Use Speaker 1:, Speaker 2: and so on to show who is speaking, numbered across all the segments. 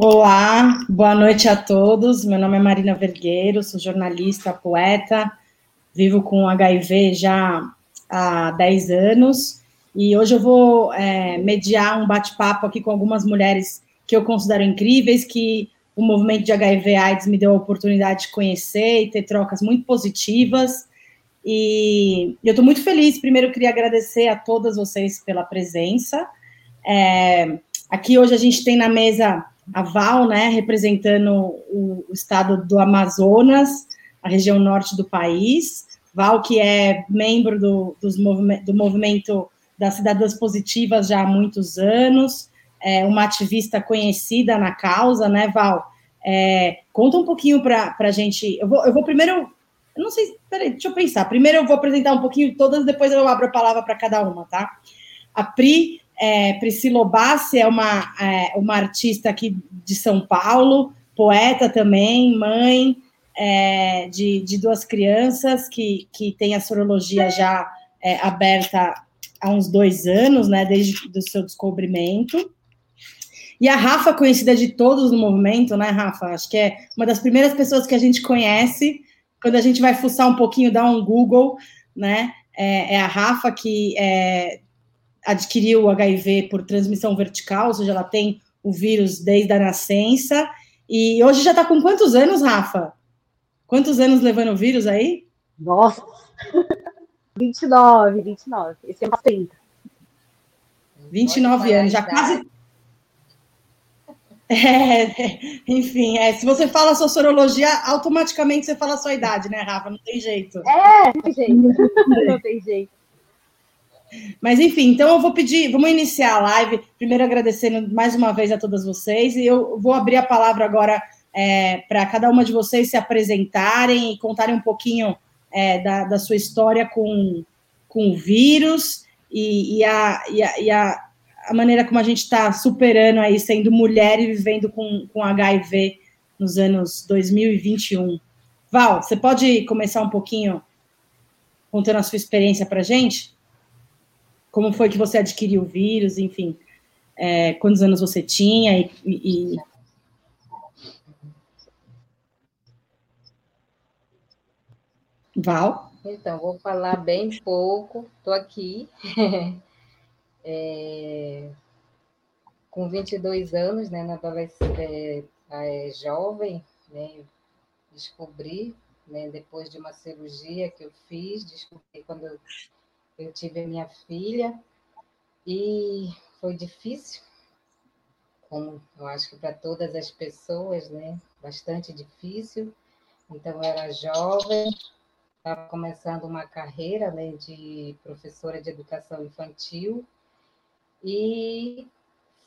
Speaker 1: Olá, boa noite a todos. Meu nome é Marina Vergueiro, sou jornalista, poeta, vivo com HIV já há 10 anos e hoje eu vou é, mediar um bate-papo aqui com algumas mulheres que eu considero incríveis, que o movimento de HIV/AIDS me deu a oportunidade de conhecer e ter trocas muito positivas. E eu estou muito feliz. Primeiro, queria agradecer a todas vocês pela presença. É, aqui hoje a gente tem na mesa a Val, né, representando o, o estado do Amazonas, a região norte do país. Val, que é membro do, movime do movimento das Cidadãs Positivas já há muitos anos, é uma ativista conhecida na causa, né, Val? É, conta um pouquinho para a gente. Eu vou, eu vou primeiro. Eu não sei, peraí, deixa eu pensar. Primeiro eu vou apresentar um pouquinho todas, depois eu abro a palavra para cada uma, tá? A Pri é, Priscila Obassi é uma, é, uma artista aqui de São Paulo, poeta também, mãe é, de, de duas crianças que, que tem a sorologia já é, aberta há uns dois anos, né, desde o seu descobrimento. E a Rafa, conhecida de todos no movimento, né, Rafa? Acho que é uma das primeiras pessoas que a gente conhece. Quando a gente vai fuçar um pouquinho, dá um Google, né? É, é a Rafa que é, adquiriu o HIV por transmissão vertical, ou seja, ela tem o vírus desde a nascença. E hoje já está com quantos anos, Rafa? Quantos anos levando o vírus aí?
Speaker 2: Nossa! 29, 29. Esse é uma 30.
Speaker 1: 29 anos, já quase. É, enfim, é, se você fala a sua sorologia, automaticamente você fala a sua idade, né, Rafa? Não tem jeito.
Speaker 2: É, não tem jeito. Não tem jeito.
Speaker 1: Mas enfim, então eu vou pedir, vamos iniciar a live, primeiro agradecendo mais uma vez a todas vocês, e eu vou abrir a palavra agora é, para cada uma de vocês se apresentarem e contarem um pouquinho é, da, da, sua história com, com o vírus e, e, a, e, a, e a, a, maneira como a gente está superando aí, sendo mulher e vivendo com, com HIV nos anos 2021. Val, você pode começar um pouquinho contando a sua experiência para a gente? Como foi que você adquiriu o vírus, enfim, é, quantos anos você tinha e, e... Val?
Speaker 3: Então, vou falar bem pouco, estou aqui, é, com 22 anos, né, na adolescência, é, é, jovem, né, descobri, né, depois de uma cirurgia que eu fiz, descobri quando tive a minha filha e foi difícil, como eu acho que para todas as pessoas, né? Bastante difícil. Então, eu era jovem, estava começando uma carreira né, de professora de educação infantil e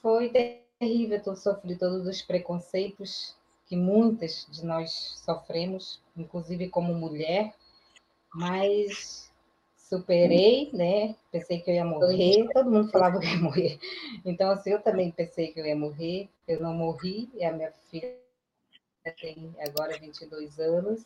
Speaker 3: foi terrível. Eu sofri todos os preconceitos que muitas de nós sofremos, inclusive como mulher, mas superei, né? Pensei que eu ia morrer, todo mundo falava que eu ia morrer. Então, assim, eu também pensei que eu ia morrer, eu não morri, e a minha filha tem agora 22 anos,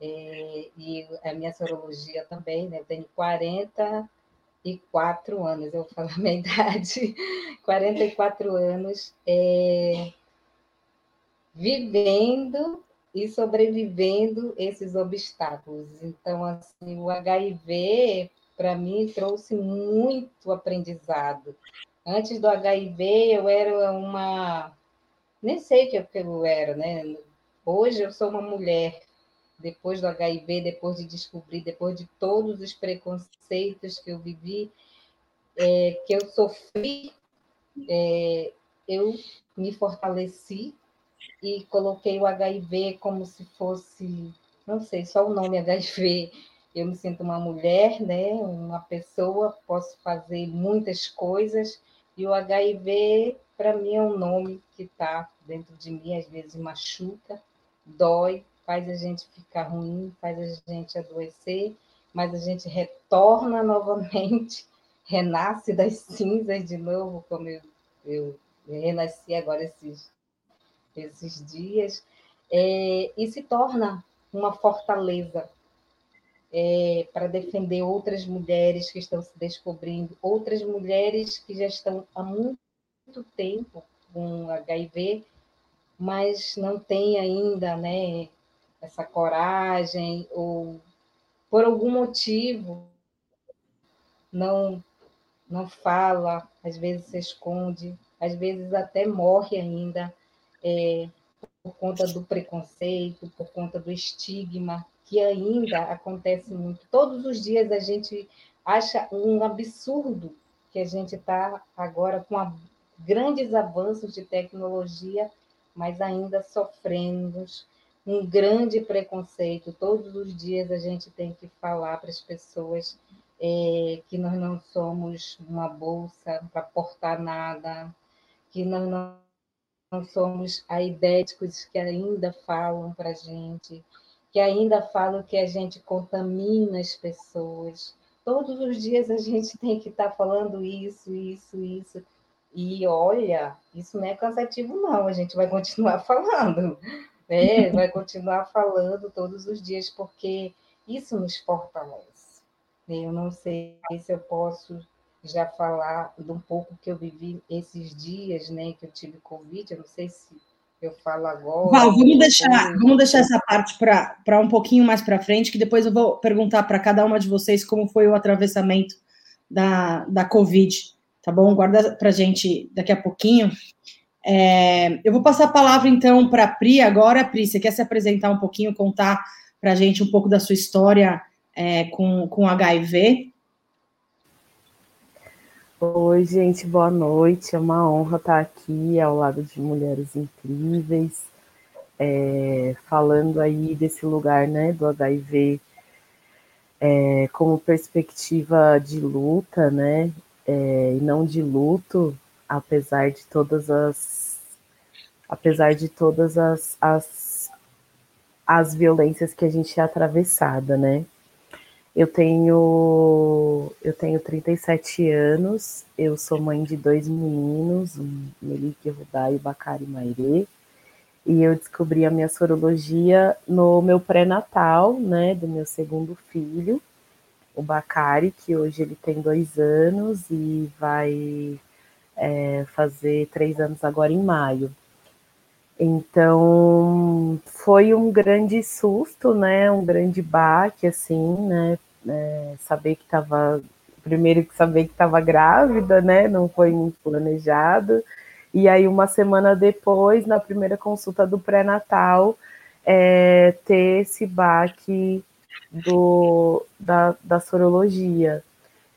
Speaker 3: é, e a minha sorologia também, né? Eu tenho 44 anos, eu vou falar a minha idade, 44 anos, é, vivendo e sobrevivendo esses obstáculos. Então, assim, o HIV, para mim, trouxe muito aprendizado. Antes do HIV, eu era uma. Nem sei o que eu era, né? Hoje eu sou uma mulher. Depois do HIV, depois de descobrir, depois de todos os preconceitos que eu vivi, é, que eu sofri, é, eu me fortaleci e coloquei o HIV como se fosse, não sei, só o nome HIV. Eu me sinto uma mulher, né? Uma pessoa, posso fazer muitas coisas e o HIV para mim é um nome que está dentro de mim, às vezes machuca, dói, faz a gente ficar ruim, faz a gente adoecer, mas a gente retorna novamente, renasce das cinzas de novo, como eu, eu renasci agora esses esses dias, é, e se torna uma fortaleza é, para defender outras mulheres que estão se descobrindo, outras mulheres que já estão há muito tempo com HIV mas não tem ainda, né, essa coragem ou por algum motivo não não fala, às vezes se esconde, às vezes até morre ainda é, por conta do preconceito, por conta do estigma que ainda acontece muito. Todos os dias a gente acha um absurdo que a gente está agora com a, grandes avanços de tecnologia, mas ainda sofrendo um grande preconceito. Todos os dias a gente tem que falar para as pessoas é, que nós não somos uma bolsa para portar nada, que nós não, não somos aidéticos que ainda falam para a gente, que ainda falam que a gente contamina as pessoas. Todos os dias a gente tem que estar tá falando isso, isso, isso. E olha, isso não é cansativo, não. A gente vai continuar falando, né? Vai continuar falando todos os dias, porque isso nos fortalece. Eu não sei se eu posso já falar de um pouco que eu vivi esses dias, né? Que eu tive Covid. Eu não sei se eu falo agora.
Speaker 1: Val, vamos deixar, vamos deixar essa parte para um pouquinho mais para frente, que depois eu vou perguntar para cada uma de vocês como foi o atravessamento da, da Covid, tá bom? Guarda para gente daqui a pouquinho. É, eu vou passar a palavra então para a Pri agora. Pri, você quer se apresentar um pouquinho, contar para a gente um pouco da sua história é, com, com HIV?
Speaker 4: Oi, gente, boa noite. É uma honra estar aqui ao lado de mulheres incríveis, é, falando aí desse lugar, né, do HIV é, como perspectiva de luta, né, é, e não de luto, apesar de todas as, apesar de todas as, as, as violências que a gente é atravessada, né. Eu tenho eu tenho 37 anos, eu sou mãe de dois meninos, um Melique Rudai e Bacari Maire, e eu descobri a minha sorologia no meu pré-natal, né, do meu segundo filho, o Bacari, que hoje ele tem dois anos e vai é, fazer três anos agora em maio. Então, foi um grande susto, né? Um grande baque, assim, né? É, saber que estava. Primeiro que saber que estava grávida, né? Não foi muito planejado. E aí, uma semana depois, na primeira consulta do pré-natal, é, ter esse baque do, da, da sorologia.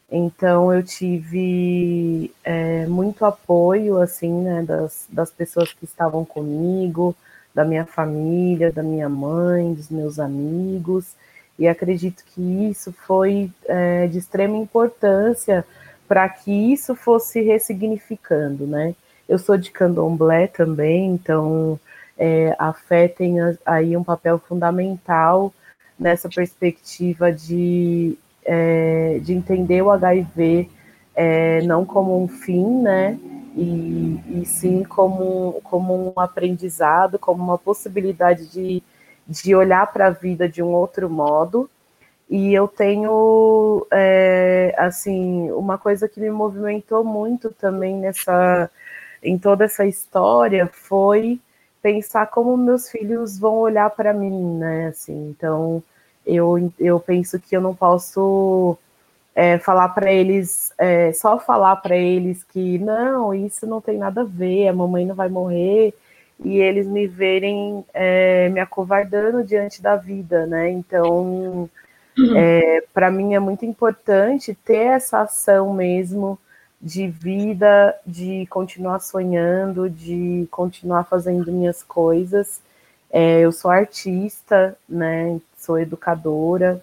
Speaker 4: Então eu tive é, muito apoio assim, né, das, das pessoas que estavam comigo, da minha família, da minha mãe, dos meus amigos, e acredito que isso foi é, de extrema importância para que isso fosse ressignificando, né? Eu sou de candomblé também, então é, a fé tem aí um papel fundamental nessa perspectiva de é, de entender o HIV é, não como um fim, né? E, e sim como, como um aprendizado, como uma possibilidade de, de olhar para a vida de um outro modo. E eu tenho, é, assim, uma coisa que me movimentou muito também nessa, em toda essa história foi pensar como meus filhos vão olhar para mim, né? Assim, então, eu, eu penso que eu não posso é, falar para eles, é, só falar para eles que não, isso não tem nada a ver, a mamãe não vai morrer, e eles me verem é, me acovardando diante da vida, né? Então, é, para mim é muito importante ter essa ação mesmo de vida, de continuar sonhando, de continuar fazendo minhas coisas. É, eu sou artista, né? Sou educadora.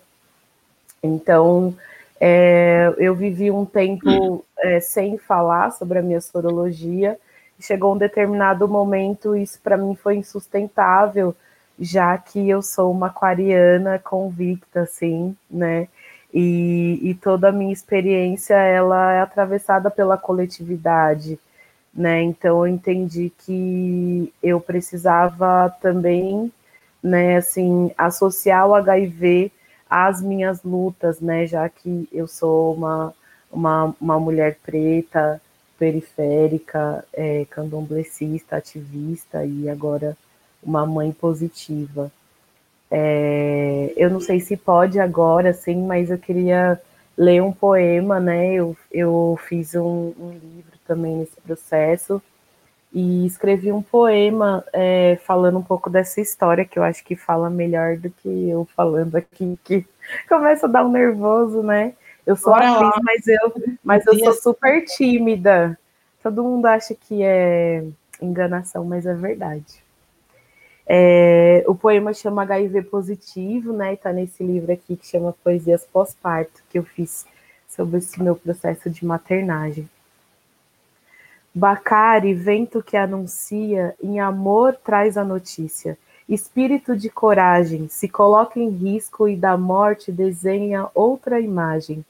Speaker 4: Então, é, eu vivi um tempo é, sem falar sobre a minha sorologia. Chegou um determinado momento, isso para mim foi insustentável, já que eu sou uma aquariana convicta, assim, né? E, e toda a minha experiência ela é atravessada pela coletividade, né? Então eu entendi que eu precisava também né, assim, associar o HIV às minhas lutas, né, já que eu sou uma, uma, uma mulher preta, periférica, é, candomblessista, ativista e agora uma mãe positiva. É, eu não sei se pode agora, sim, mas eu queria ler um poema, né? Eu, eu fiz um, um livro também nesse processo e escrevi um poema é, falando um pouco dessa história que eu acho que fala melhor do que eu falando aqui, que começa a dar um nervoso, né? Eu sou Bora atriz, lá. mas eu, mas eu sou super tímida. Todo mundo acha que é enganação, mas é verdade. É, o poema chama HIV positivo, né? E tá nesse livro aqui que chama Poesias pós-parto, que eu fiz sobre esse meu processo de maternagem. Bacari, vento que anuncia, em amor traz a notícia. Espírito de coragem, se coloca em risco e da morte desenha outra imagem.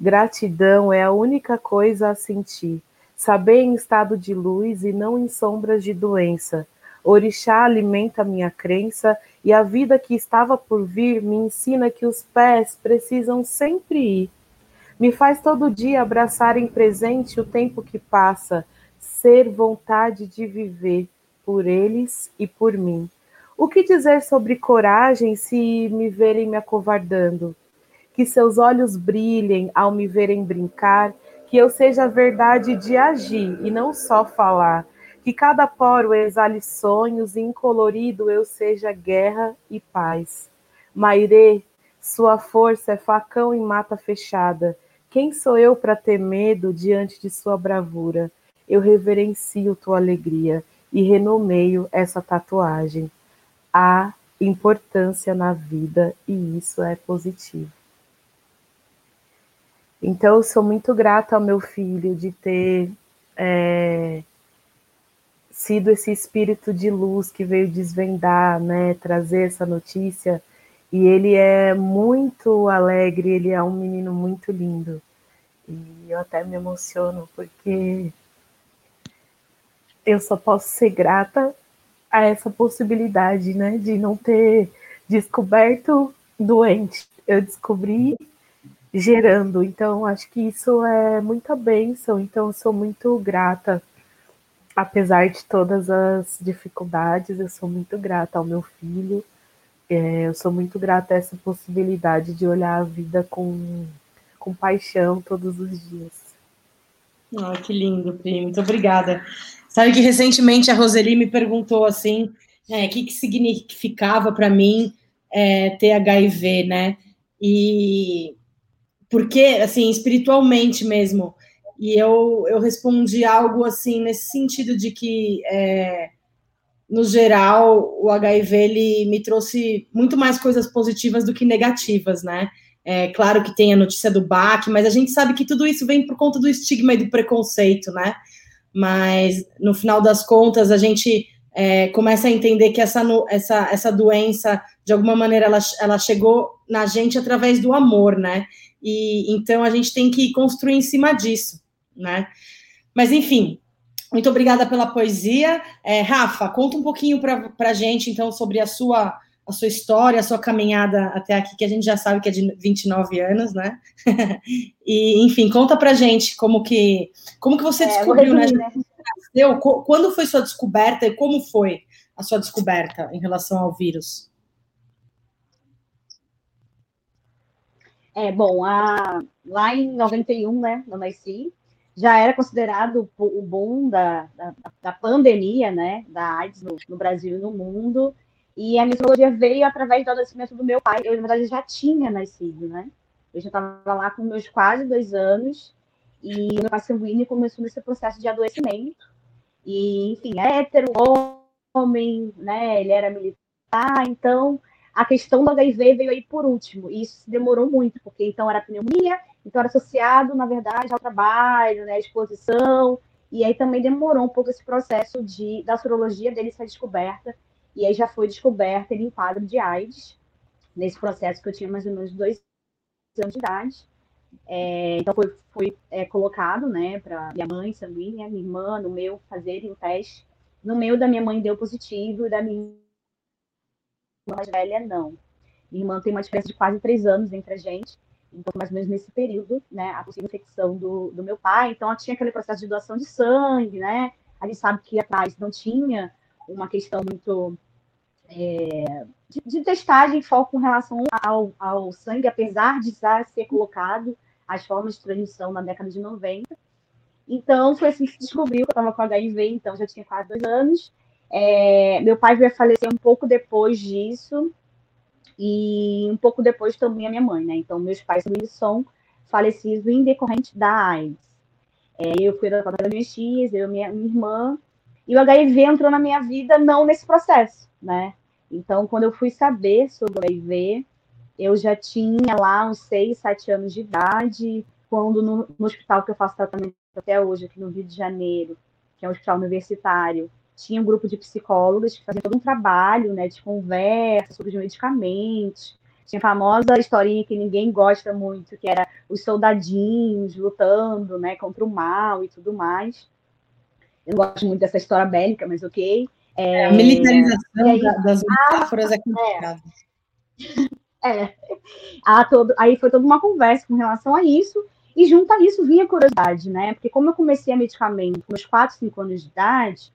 Speaker 4: Gratidão é a única coisa a sentir. Saber em estado de luz e não em sombras de doença Orixá alimenta minha crença e a vida que estava por vir me ensina que os pés precisam sempre ir. Me faz todo dia abraçar em presente o tempo que passa, ser vontade de viver por eles e por mim. O que dizer sobre coragem se me verem me acovardando? Que seus olhos brilhem ao me verem brincar, que eu seja a verdade de agir e não só falar que cada poro exale sonhos e incolorido eu seja guerra e paz. Mairê, sua força é facão em mata fechada. Quem sou eu para ter medo diante de sua bravura? Eu reverencio tua alegria e renomeio essa tatuagem. Há importância na vida e isso é positivo. Então, eu sou muito grata ao meu filho de ter é, sido esse espírito de luz que veio desvendar, né, trazer essa notícia. E ele é muito alegre, ele é um menino muito lindo. E eu até me emociono porque eu só posso ser grata a essa possibilidade, né, de não ter descoberto doente. Eu descobri gerando. Então, acho que isso é muita bênção. Então, eu sou muito grata apesar de todas as dificuldades, eu sou muito grata ao meu filho. É, eu sou muito grata a essa possibilidade de olhar a vida com, com paixão todos os dias.
Speaker 1: Oh, que lindo, Pri. Muito obrigada. Sabe que recentemente a Roseli me perguntou assim, é, o que, que significava para mim é, ter HIV, né? E porque, assim, espiritualmente mesmo, e eu, eu respondi algo assim, nesse sentido de que, é, no geral, o HIV ele me trouxe muito mais coisas positivas do que negativas, né? É claro que tem a notícia do BAC, mas a gente sabe que tudo isso vem por conta do estigma e do preconceito, né? Mas no final das contas, a gente é, começa a entender que essa, essa, essa doença, de alguma maneira, ela, ela chegou na gente através do amor, né? E então a gente tem que construir em cima disso né? Mas, enfim, muito obrigada pela poesia. É, Rafa, conta um pouquinho para a gente, então, sobre a sua, a sua história, a sua caminhada até aqui, que a gente já sabe que é de 29 anos, né? e, enfim, conta para a gente como que, como que você é, descobriu, né? né? Quando foi sua descoberta e como foi a sua descoberta em relação ao vírus?
Speaker 2: É, bom, a, lá em 91, né, eu nasci, já era considerado o boom da, da, da pandemia, né, da AIDS no, no, Brasil e no mundo, e a mitologia veio através do nascimento do meu pai. Eu, na verdade, já tinha nascido, né? Eu já estava lá com meus quase dois anos, e meu pai sanguíneo começou nesse processo de adoecimento. E, enfim, é hétero, homem, né? Ele era militar, então a questão do HIV veio aí por último, e isso demorou muito, porque então era pneumonia, então era associado, na verdade, ao trabalho, né, exposição, e aí também demorou um pouco esse processo de, da sorologia dele ser descoberta, e aí já foi descoberta ele em quadro de AIDS, nesse processo que eu tinha mais ou menos dois anos de idade. É, então foi, foi é, colocado, né, para minha mãe sanguínea, minha irmã, no meu, fazerem o teste. No meu da minha mãe deu positivo, e da minha mais velha, não. Minha irmã tem uma diferença de quase três anos entre a gente. Então, mais ou menos nesse período, né, a possível infecção do, do meu pai. Então, tinha aquele processo de doação de sangue, né? A gente sabe que atrás não tinha uma questão muito é, de, de, testagem foco com relação ao, ao sangue, apesar de já ser colocado as formas de transmissão na década de 90. Então, foi assim que se descobriu que eu estava com HIV, então já tinha quase dois anos. É, meu pai veio falecer um pouco depois disso, e um pouco depois também a minha mãe, né? Então, meus pais são falecidos em decorrente da AIDS. É, eu fui da das minhas tias, eu minha, minha irmã, e o HIV entrou na minha vida não nesse processo, né? Então, quando eu fui saber sobre o HIV, eu já tinha lá uns 6, 7 anos de idade, quando no, no hospital que eu faço tratamento até hoje, aqui no Rio de Janeiro, que é um hospital universitário, tinha um grupo de psicólogos que faziam todo um trabalho né, de conversa sobre os medicamentos. Tinha a famosa historinha que ninguém gosta muito, que era os soldadinhos lutando né, contra o mal e tudo mais. Eu não gosto muito dessa história bélica, mas ok.
Speaker 1: É, a militarização aí, das metáforas é complicada.
Speaker 2: É. é. Todo, aí foi toda uma conversa com relação a isso. E junto a isso vinha a curiosidade, né? Porque como eu comecei a medicamento com meus 4, 5 anos de idade,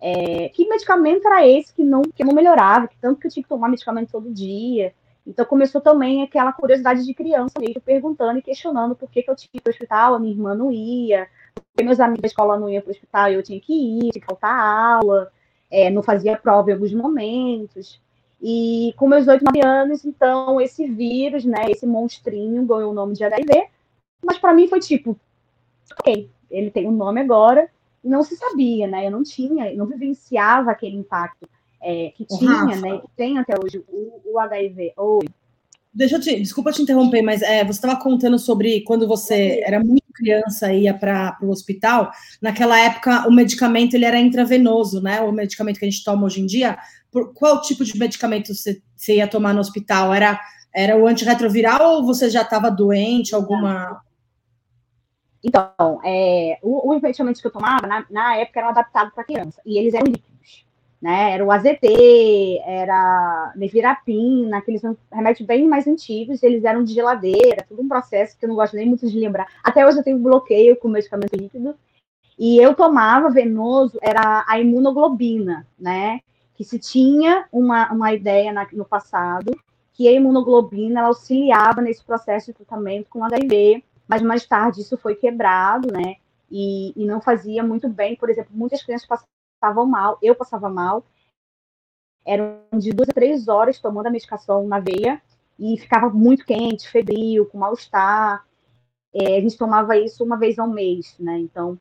Speaker 2: é, que medicamento era esse que não, que não melhorava, que tanto que eu tinha que tomar medicamento todo dia. Então começou também aquela curiosidade de criança mesmo, perguntando e questionando por que, que eu tinha que ir para o hospital, a minha irmã não ia, porque meus amigos da escola não iam para o hospital e eu tinha que ir, tinha que faltar aula, é, não fazia prova em alguns momentos. E com meus oito, nove anos, então, esse vírus, né, esse monstrinho ganhou o nome de HIV, mas para mim foi tipo, ok, ele tem um nome agora, e não se sabia, né? Eu não tinha, não vivenciava aquele impacto é, que tinha, Rafa, né? Que tem até hoje o, o HIV. Oi.
Speaker 1: Deixa eu te, desculpa te interromper, mas é, você estava contando sobre quando você era muito criança e ia para o hospital. Naquela época, o medicamento ele era intravenoso, né? O medicamento que a gente toma hoje em dia. Por, qual tipo de medicamento você, você ia tomar no hospital? Era, era o antirretroviral ou você já estava doente? Alguma.
Speaker 2: Então, é, o, o medicamento que eu tomava, na, na época, eram adaptados para criança. E eles eram. Né? Era o AZT, era nevirapina, aqueles remédios bem mais antigos, eles eram de geladeira, tudo um processo que eu não gosto nem muito de lembrar. Até hoje eu tenho bloqueio com medicamento líquido. E eu tomava venoso, era a imunoglobina, né? Que se tinha uma, uma ideia na, no passado que a imunoglobina auxiliava nesse processo de tratamento com HIV, mas mais tarde isso foi quebrado, né? E, e não fazia muito bem. Por exemplo, muitas crianças passavam mal, eu passava mal. Eram de duas a três horas tomando a medicação na veia e ficava muito quente, febril, com mal-estar. É, a gente tomava isso uma vez ao mês, né? Então,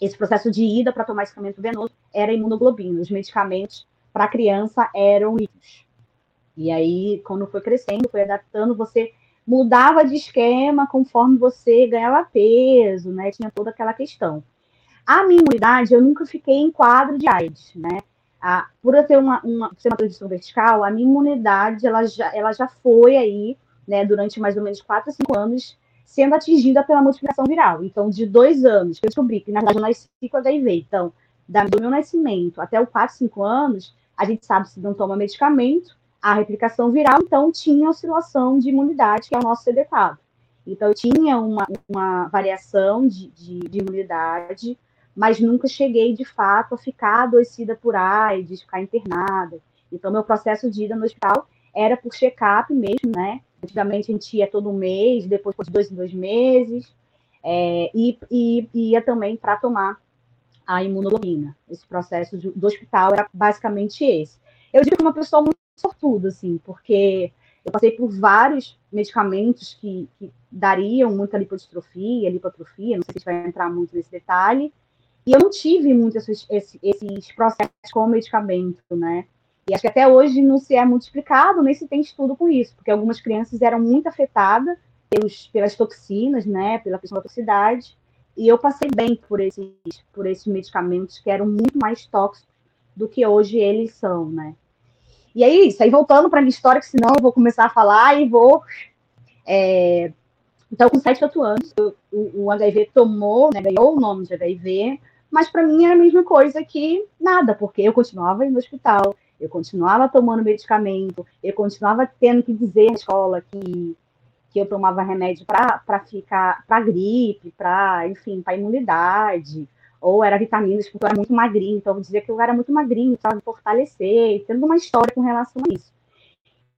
Speaker 2: esse processo de ida para tomar medicamento venoso era imunoglobina. Os medicamentos para criança eram líquidos. E aí, quando foi crescendo, foi adaptando, você mudava de esquema conforme você ganhava peso, né? Tinha toda aquela questão. A minha imunidade, eu nunca fiquei em quadro de AIDS, né? Por eu ter uma, uma, ser uma transição vertical, a minha imunidade, ela já, ela já foi aí, né, durante mais ou menos 4 a 5 anos, sendo atingida pela multiplicação viral. Então, de dois anos, que eu descobri que, na verdade, eu nasci com HIV. Então, do meu nascimento até o 4, 5 anos, a gente sabe se não toma medicamento, a replicação viral, então tinha oscilação de imunidade, que é o nosso CD4. Então, eu tinha uma, uma variação de, de, de, imunidade, mas nunca cheguei, de fato, a ficar adoecida por AIDS, ficar internada. Então, meu processo de ida no hospital era por check-up mesmo, né? Antigamente, a gente ia todo mês, depois de dois em dois meses, é, e, e ia também para tomar a imunoglobina. Esse processo de, do hospital era basicamente esse. Eu digo que uma pessoa muito sortudo, assim, porque eu passei por vários medicamentos que, que dariam muita lipodistrofia, lipotrofia, não sei se vai entrar muito nesse detalhe, e eu não tive muito esses, esses, processos com medicamento, né? E acho que até hoje não se é muito explicado, nem se tem estudo com isso, porque algumas crianças eram muito afetadas pelos, pelas toxinas, né, pela questão da toxicidade, e eu passei bem por esses, por esses medicamentos que eram muito mais tóxicos do que hoje eles são, né? E é isso. Aí, voltando para a minha história, que senão eu vou começar a falar e vou. É... Então, com 7, 8 anos, eu, o, o, HIV tomou, né, ganhou o nome de HIV, mas para mim era a mesma coisa que nada, porque eu continuava indo no hospital, eu continuava tomando medicamento, eu continuava tendo que dizer na escola que, que eu tomava remédio para ficar, para gripe, para, enfim, para imunidade, ou era vitaminas porque eu era muito magrinho, então eu dizia que eu era muito magrinho, precisava me fortalecer, tendo uma história com relação a isso.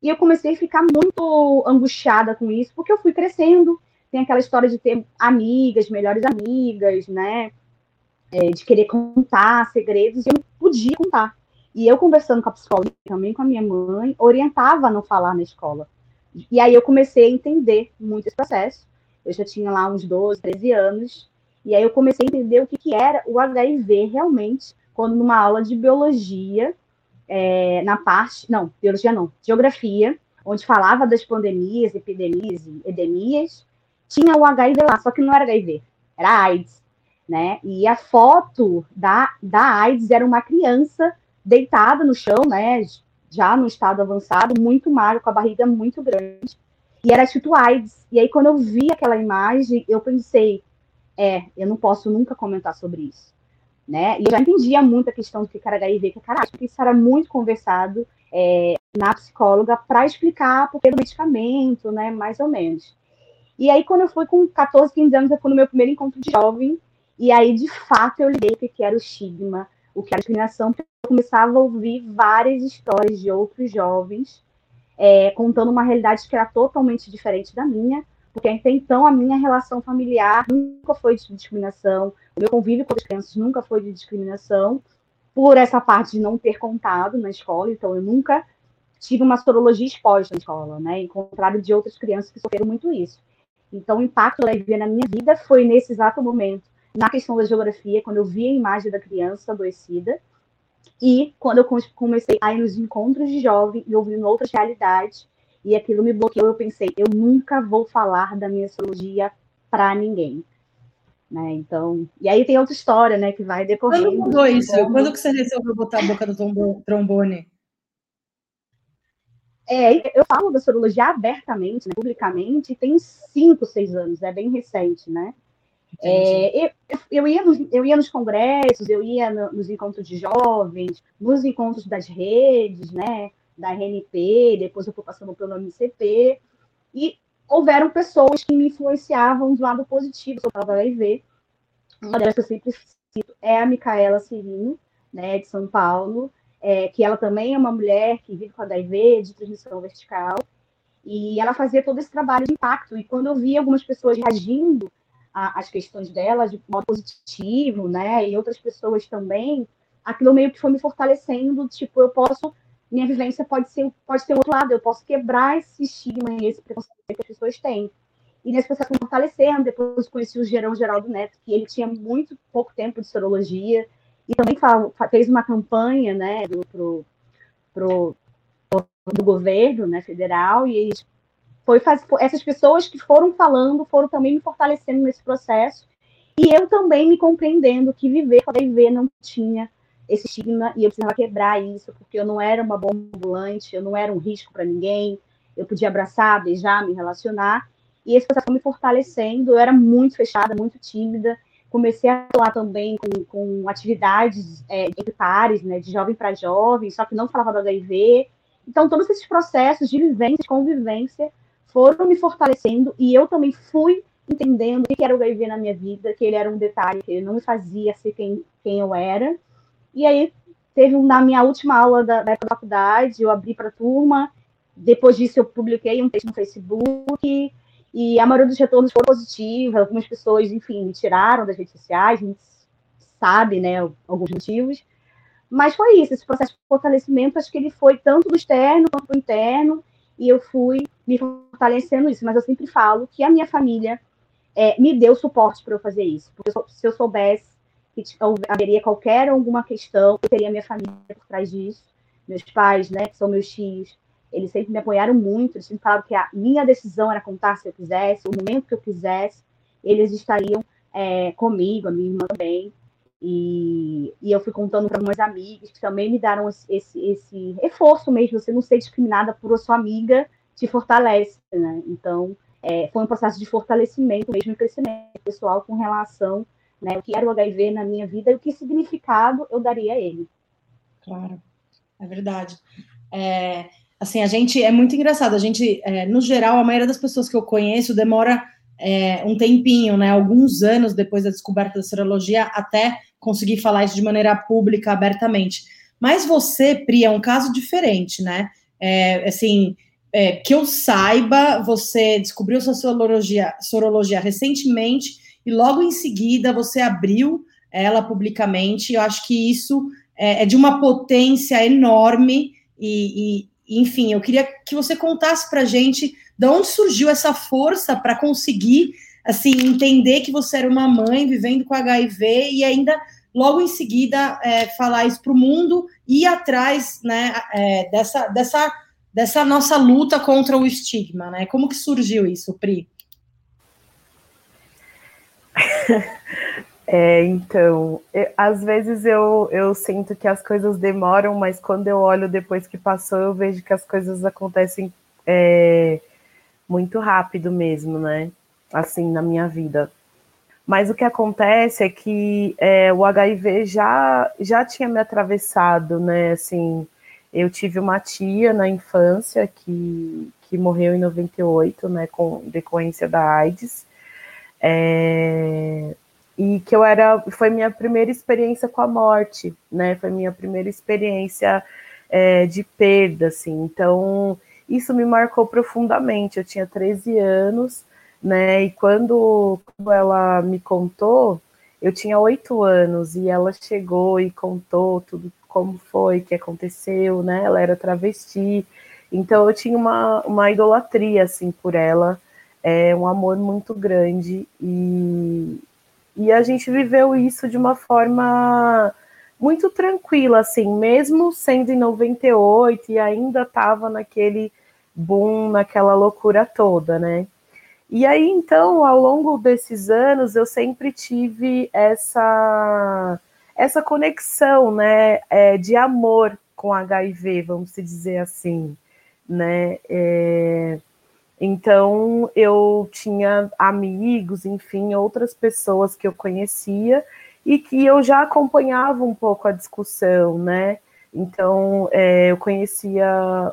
Speaker 2: E eu comecei a ficar muito angustiada com isso, porque eu fui crescendo, tem aquela história de ter amigas, melhores amigas, né? É, de querer contar segredos, e eu não podia contar. E eu conversando com a psicóloga, também com a minha mãe, orientava a não falar na escola. E aí eu comecei a entender muito esse processo. Eu já tinha lá uns 12, 13 anos, e aí eu comecei a entender o que, que era o HIV realmente, quando numa aula de biologia, é, na parte, não, biologia não, geografia, onde falava das pandemias, epidemias e endemias, tinha o HIV lá, só que não era HIV, era AIDS, né? E a foto da, da AIDS era uma criança deitada no chão, né? Já no estado avançado, muito magro, com a barriga muito grande. E era tipo AIDS. E aí, quando eu vi aquela imagem, eu pensei, é, eu não posso nunca comentar sobre isso. Né? E eu já entendia muito a questão do que era HIV, que, cara, que isso era muito conversado é, na psicóloga para explicar por que do medicamento, né? Mais ou menos. E aí, quando eu fui com 14, 15 anos, eu fui no meu primeiro encontro de jovem, e aí, de fato, eu liguei o que era o estigma, o que era a discriminação, porque eu começava a ouvir várias histórias de outros jovens é, contando uma realidade que era totalmente diferente da minha, porque até então a minha relação familiar nunca foi de discriminação, o meu convívio com as crianças nunca foi de discriminação, por essa parte de não ter contado na escola, então eu nunca tive uma sorologia exposta na escola, né? Em contrário de outras crianças que sofreram muito isso. Então, o impacto da HIV na minha vida foi nesse exato momento, na questão da geografia, quando eu vi a imagem da criança adoecida, e quando eu comecei a ir nos encontros de jovem e ouvindo outras realidades, e aquilo me bloqueou, eu pensei, eu nunca vou falar da minha cirurgia para ninguém. Né? Então, e aí tem outra história, né, que vai decorrer.
Speaker 1: Quando mudou isso? Quando que você resolveu botar a boca do trombone?
Speaker 2: É, eu falo da sorologia abertamente, né, publicamente, tem cinco, seis anos, é bem recente, né? É, eu, eu, ia nos, eu ia nos congressos, eu ia no, nos encontros de jovens, nos encontros das redes, né? Da RNP, depois eu fui passando pelo MCP, e houveram pessoas que me influenciavam do lado positivo sobre o HIV. Uma delas que eu sempre cito é a Micaela Cirino, né, de São Paulo, é, que ela também é uma mulher que vive com HIV, de transmissão vertical, e ela fazia todo esse trabalho de impacto. E quando eu vi algumas pessoas reagindo às questões dela de modo positivo, né, e outras pessoas também, aquilo meio que foi me fortalecendo, tipo, eu posso, minha vivência pode ser, pode ter outro lado, eu posso quebrar esse estigma e esse preconceito que as pessoas têm. E nesse processo me fortalecendo, depois conheci o Gerão Geraldo Neto, que ele tinha muito pouco tempo de sorologia, e também fez uma campanha né, do, pro, pro, do governo né, federal, e foi faz, essas pessoas que foram falando foram também me fortalecendo nesse processo, e eu também me compreendendo que viver com HIV não tinha esse estigma, e eu precisava quebrar isso, porque eu não era uma bomba ambulante, eu não era um risco para ninguém, eu podia abraçar, beijar, me relacionar, e esse processo foi me fortalecendo, eu era muito fechada, muito tímida, comecei a atuar também com, com atividades é, entre pares, né, de jovem para jovem, só que não falava do HIV. Então, todos esses processos de vivência, de convivência, foram me fortalecendo e eu também fui entendendo o que era o HIV na minha vida, que ele era um detalhe, que ele não me fazia ser quem, quem eu era. E aí, teve na minha última aula da, da faculdade, eu abri para a turma, depois disso eu publiquei um texto no Facebook, e a maioria dos retornos foram positivos, algumas pessoas, enfim, me tiraram das redes sociais, a gente sabe, né, alguns motivos. Mas foi isso, esse processo de fortalecimento, acho que ele foi tanto do externo quanto do interno, e eu fui me fortalecendo isso. Mas eu sempre falo que a minha família é, me deu suporte para eu fazer isso. Porque se eu soubesse que haveria qualquer alguma questão, eu teria minha família por trás disso. Meus pais, né, que são meus tios, eles sempre me apoiaram muito, eles sempre falaram que a minha decisão era contar se eu quisesse, o momento que eu quisesse, eles estariam é, comigo, a minha irmã também. E, e eu fui contando para algumas amigas que também me deram esse, esse reforço mesmo, você não ser discriminada por a sua amiga te fortalece, né? Então, é, foi um processo de fortalecimento mesmo e crescimento pessoal com relação né, o que era o HIV na minha vida e o que significado eu daria a ele.
Speaker 1: Claro, é verdade. É, assim, a gente é muito engraçado. A gente, é, no geral, a maioria das pessoas que eu conheço demora é, um tempinho, né? Alguns anos depois da descoberta da serologia, até conseguir falar isso de maneira pública, abertamente. Mas você, Pri, é um caso diferente, né? É, assim, é, que eu saiba, você descobriu sua sorologia, sorologia recentemente e logo em seguida você abriu ela publicamente. Eu acho que isso é, é de uma potência enorme e, e, enfim, eu queria que você contasse para gente de onde surgiu essa força para conseguir assim entender que você era uma mãe vivendo com HIV e ainda logo em seguida é, falar isso para o mundo e ir atrás né, é, dessa, dessa, dessa nossa luta contra o estigma, né? Como que surgiu isso, Pri?
Speaker 4: É, então, eu, às vezes eu, eu sinto que as coisas demoram, mas quando eu olho depois que passou, eu vejo que as coisas acontecem é, muito rápido mesmo, né? Assim, na minha vida. Mas o que acontece é que é, o HIV já, já tinha me atravessado, né? Assim, eu tive uma tia na infância que, que morreu em 98, né? Com decorrência da AIDS. É, e que eu era, foi minha primeira experiência com a morte, né? Foi minha primeira experiência é, de perda, assim. Então, isso me marcou profundamente. Eu tinha 13 anos né? E quando, ela me contou, eu tinha oito anos e ela chegou e contou tudo como foi, que aconteceu, né? Ela era travesti, então eu tinha uma, uma idolatria assim por ela, é um amor muito grande e, e a gente viveu isso de uma forma muito tranquila, assim, mesmo sendo em 98 e ainda estava naquele boom, naquela loucura toda, né? E aí, então, ao longo desses anos, eu sempre tive essa, essa conexão, né, é, de amor com HIV, vamos dizer assim, né, é, então, eu tinha amigos, enfim, outras pessoas que eu conhecia e que eu já acompanhava um pouco a discussão, né, então, é, eu conhecia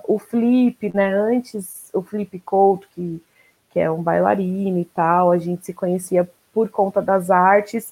Speaker 4: o Flip, né, antes, o Flip Couto, que que é um bailarino e tal, a gente se conhecia por conta das artes,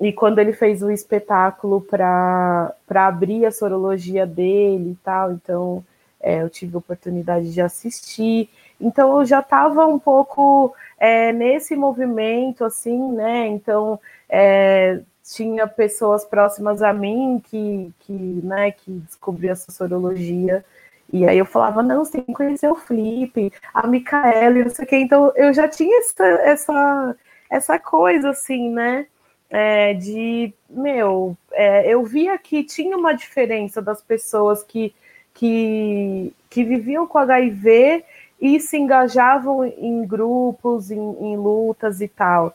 Speaker 4: e quando ele fez o espetáculo para abrir a sorologia dele e tal, então é, eu tive a oportunidade de assistir. Então eu já estava um pouco é, nesse movimento, assim, né? Então é, tinha pessoas próximas a mim que, que, né, que descobriam essa sorologia e aí eu falava, não, você tem que conhecer o Felipe, a Micaela, não sei o quê. Então eu já tinha essa, essa, essa coisa, assim, né? É, de, meu, é, eu via que tinha uma diferença das pessoas que, que, que viviam com HIV e se engajavam em grupos, em, em lutas e tal.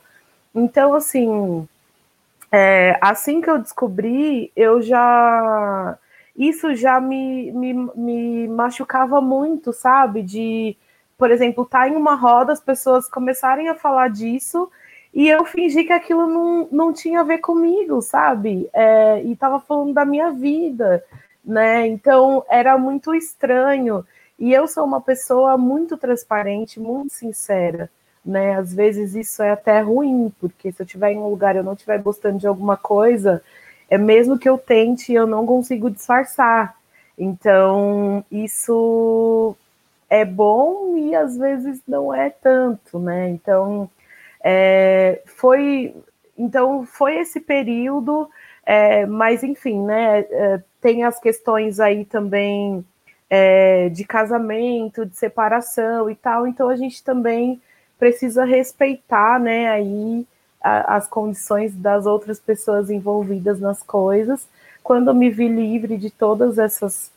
Speaker 4: Então, assim, é, assim que eu descobri, eu já isso já me, me, me machucava muito, sabe? De, por exemplo, estar tá em uma roda, as pessoas começarem a falar disso e eu fingi que aquilo não, não tinha a ver comigo, sabe? É, e estava falando da minha vida, né? Então era muito estranho. E eu sou uma pessoa muito transparente, muito sincera, né? Às vezes isso é até ruim, porque se eu estiver em um lugar e eu não estiver gostando de alguma coisa, é mesmo que eu tente, eu não consigo disfarçar. Então, isso é bom e às vezes não é tanto, né? Então, é, foi, então foi esse período, é, mas enfim, né? É, tem as questões aí também é, de casamento, de separação e tal. Então, a gente também precisa respeitar, né? Aí a, as condições das outras pessoas envolvidas nas coisas. Quando me vi livre de todas essas,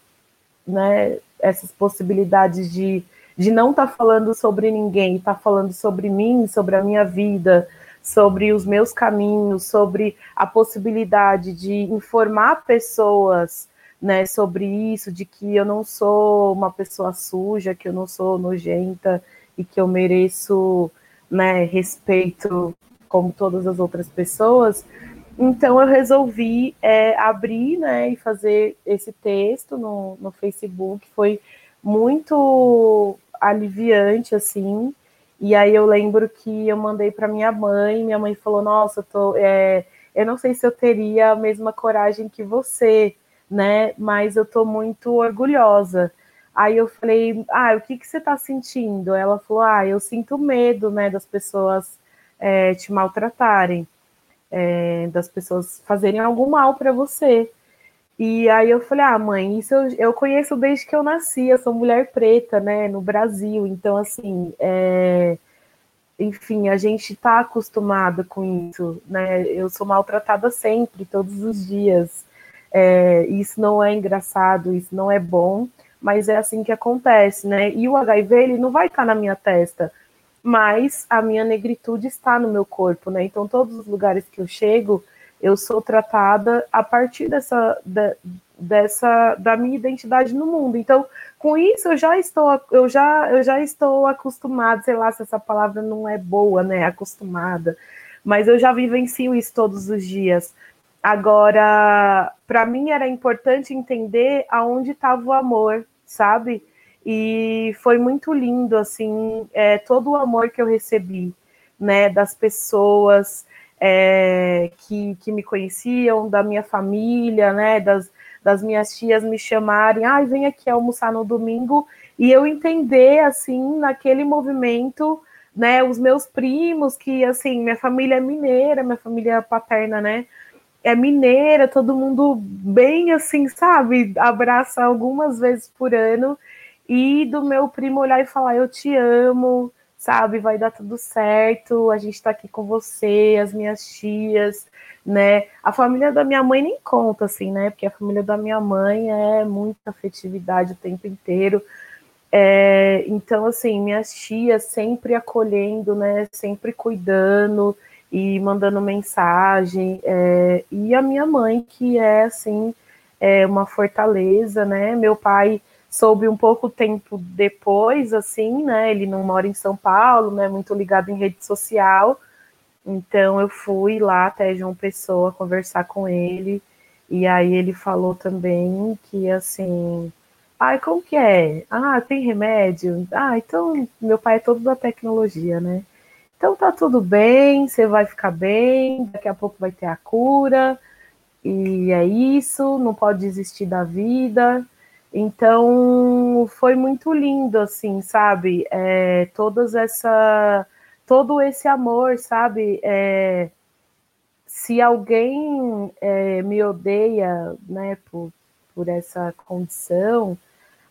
Speaker 4: né, essas possibilidades de, de não estar tá falando sobre ninguém, estar tá falando sobre mim, sobre a minha vida, sobre os meus caminhos, sobre a possibilidade de informar pessoas né, sobre isso, de que eu não sou uma pessoa suja, que eu não sou nojenta e que eu mereço né, respeito como todas as outras pessoas. Então eu resolvi é, abrir né, e fazer esse texto no, no Facebook. Foi muito aliviante, assim. E aí eu lembro que eu mandei para minha mãe, minha mãe falou: Nossa, eu, tô, é, eu não sei se eu teria a mesma coragem que você, né? Mas eu tô muito orgulhosa. Aí eu falei: Ah, o que, que você está sentindo? Ela falou: Ah, eu sinto medo, né, das pessoas é, te maltratarem, é, das pessoas fazerem algum mal para você. E aí eu falei, ah, mãe, isso eu, eu conheço desde que eu nasci, eu sou mulher preta, né, no Brasil, então, assim, é, enfim, a gente está acostumada com isso, né, eu sou maltratada sempre, todos os dias, é, isso não é engraçado, isso não é bom, mas é assim que acontece, né, e o HIV, ele não vai estar na minha testa, mas a minha negritude está no meu corpo, né, então todos os lugares que eu chego, eu sou tratada a partir dessa, dessa da minha identidade no mundo. Então, com isso eu já estou eu já eu já estou acostumada, sei lá se essa palavra não é boa, né, acostumada, mas eu já vivencio isso todos os dias. Agora, para mim era importante entender aonde estava o amor, sabe? E foi muito lindo, assim, é, todo o amor que eu recebi, né, das pessoas, é, que, que me conheciam, da minha família, né, das, das minhas tias me chamarem, ai, ah, vem aqui almoçar no domingo, e eu entender, assim, naquele movimento, né, os meus primos, que, assim, minha família é mineira, minha família paterna, né, é mineira, todo mundo bem, assim, sabe, abraça algumas vezes por ano, e do meu primo olhar e falar, eu te amo, sabe, vai dar tudo certo, a gente está aqui com você, as minhas tias, né? A família da minha mãe nem conta, assim, né? Porque a família da minha mãe é muita afetividade o tempo inteiro. É, então, assim, minhas tias sempre acolhendo, né? Sempre cuidando e mandando mensagem. É, e a minha mãe, que é, assim, é uma fortaleza, né? Meu pai soube um pouco tempo depois, assim, né? Ele não mora em São Paulo, né? Muito ligado em rede social. Então eu fui lá até João Pessoa conversar com ele. E aí ele falou também que assim, ai, como que é? Ah, tem remédio? Ah, então meu pai é todo da tecnologia, né? Então tá tudo bem, você vai ficar bem, daqui a pouco vai ter a cura, e é isso, não pode desistir da vida. Então foi muito lindo, assim, sabe? É, todas essa, todo esse amor, sabe? É, se alguém é, me odeia, né, por, por essa condição,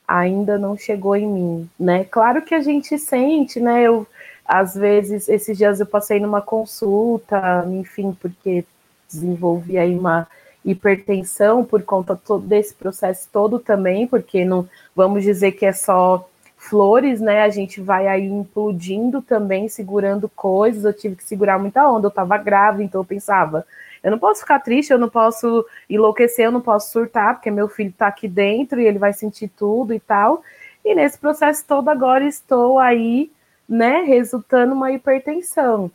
Speaker 4: ainda não chegou em mim, né? Claro que a gente sente, né? Eu às vezes esses dias eu passei numa consulta, enfim, porque desenvolvi aí uma hipertensão por conta desse processo todo também, porque não vamos dizer que é só flores, né? A gente vai aí implodindo também, segurando coisas. Eu tive que segurar muita onda, eu tava grávida, então eu pensava, eu não posso ficar triste, eu não posso enlouquecer, eu não posso surtar, porque meu filho tá aqui dentro e ele vai sentir tudo e tal. E nesse processo todo agora estou aí, né, resultando uma hipertensão.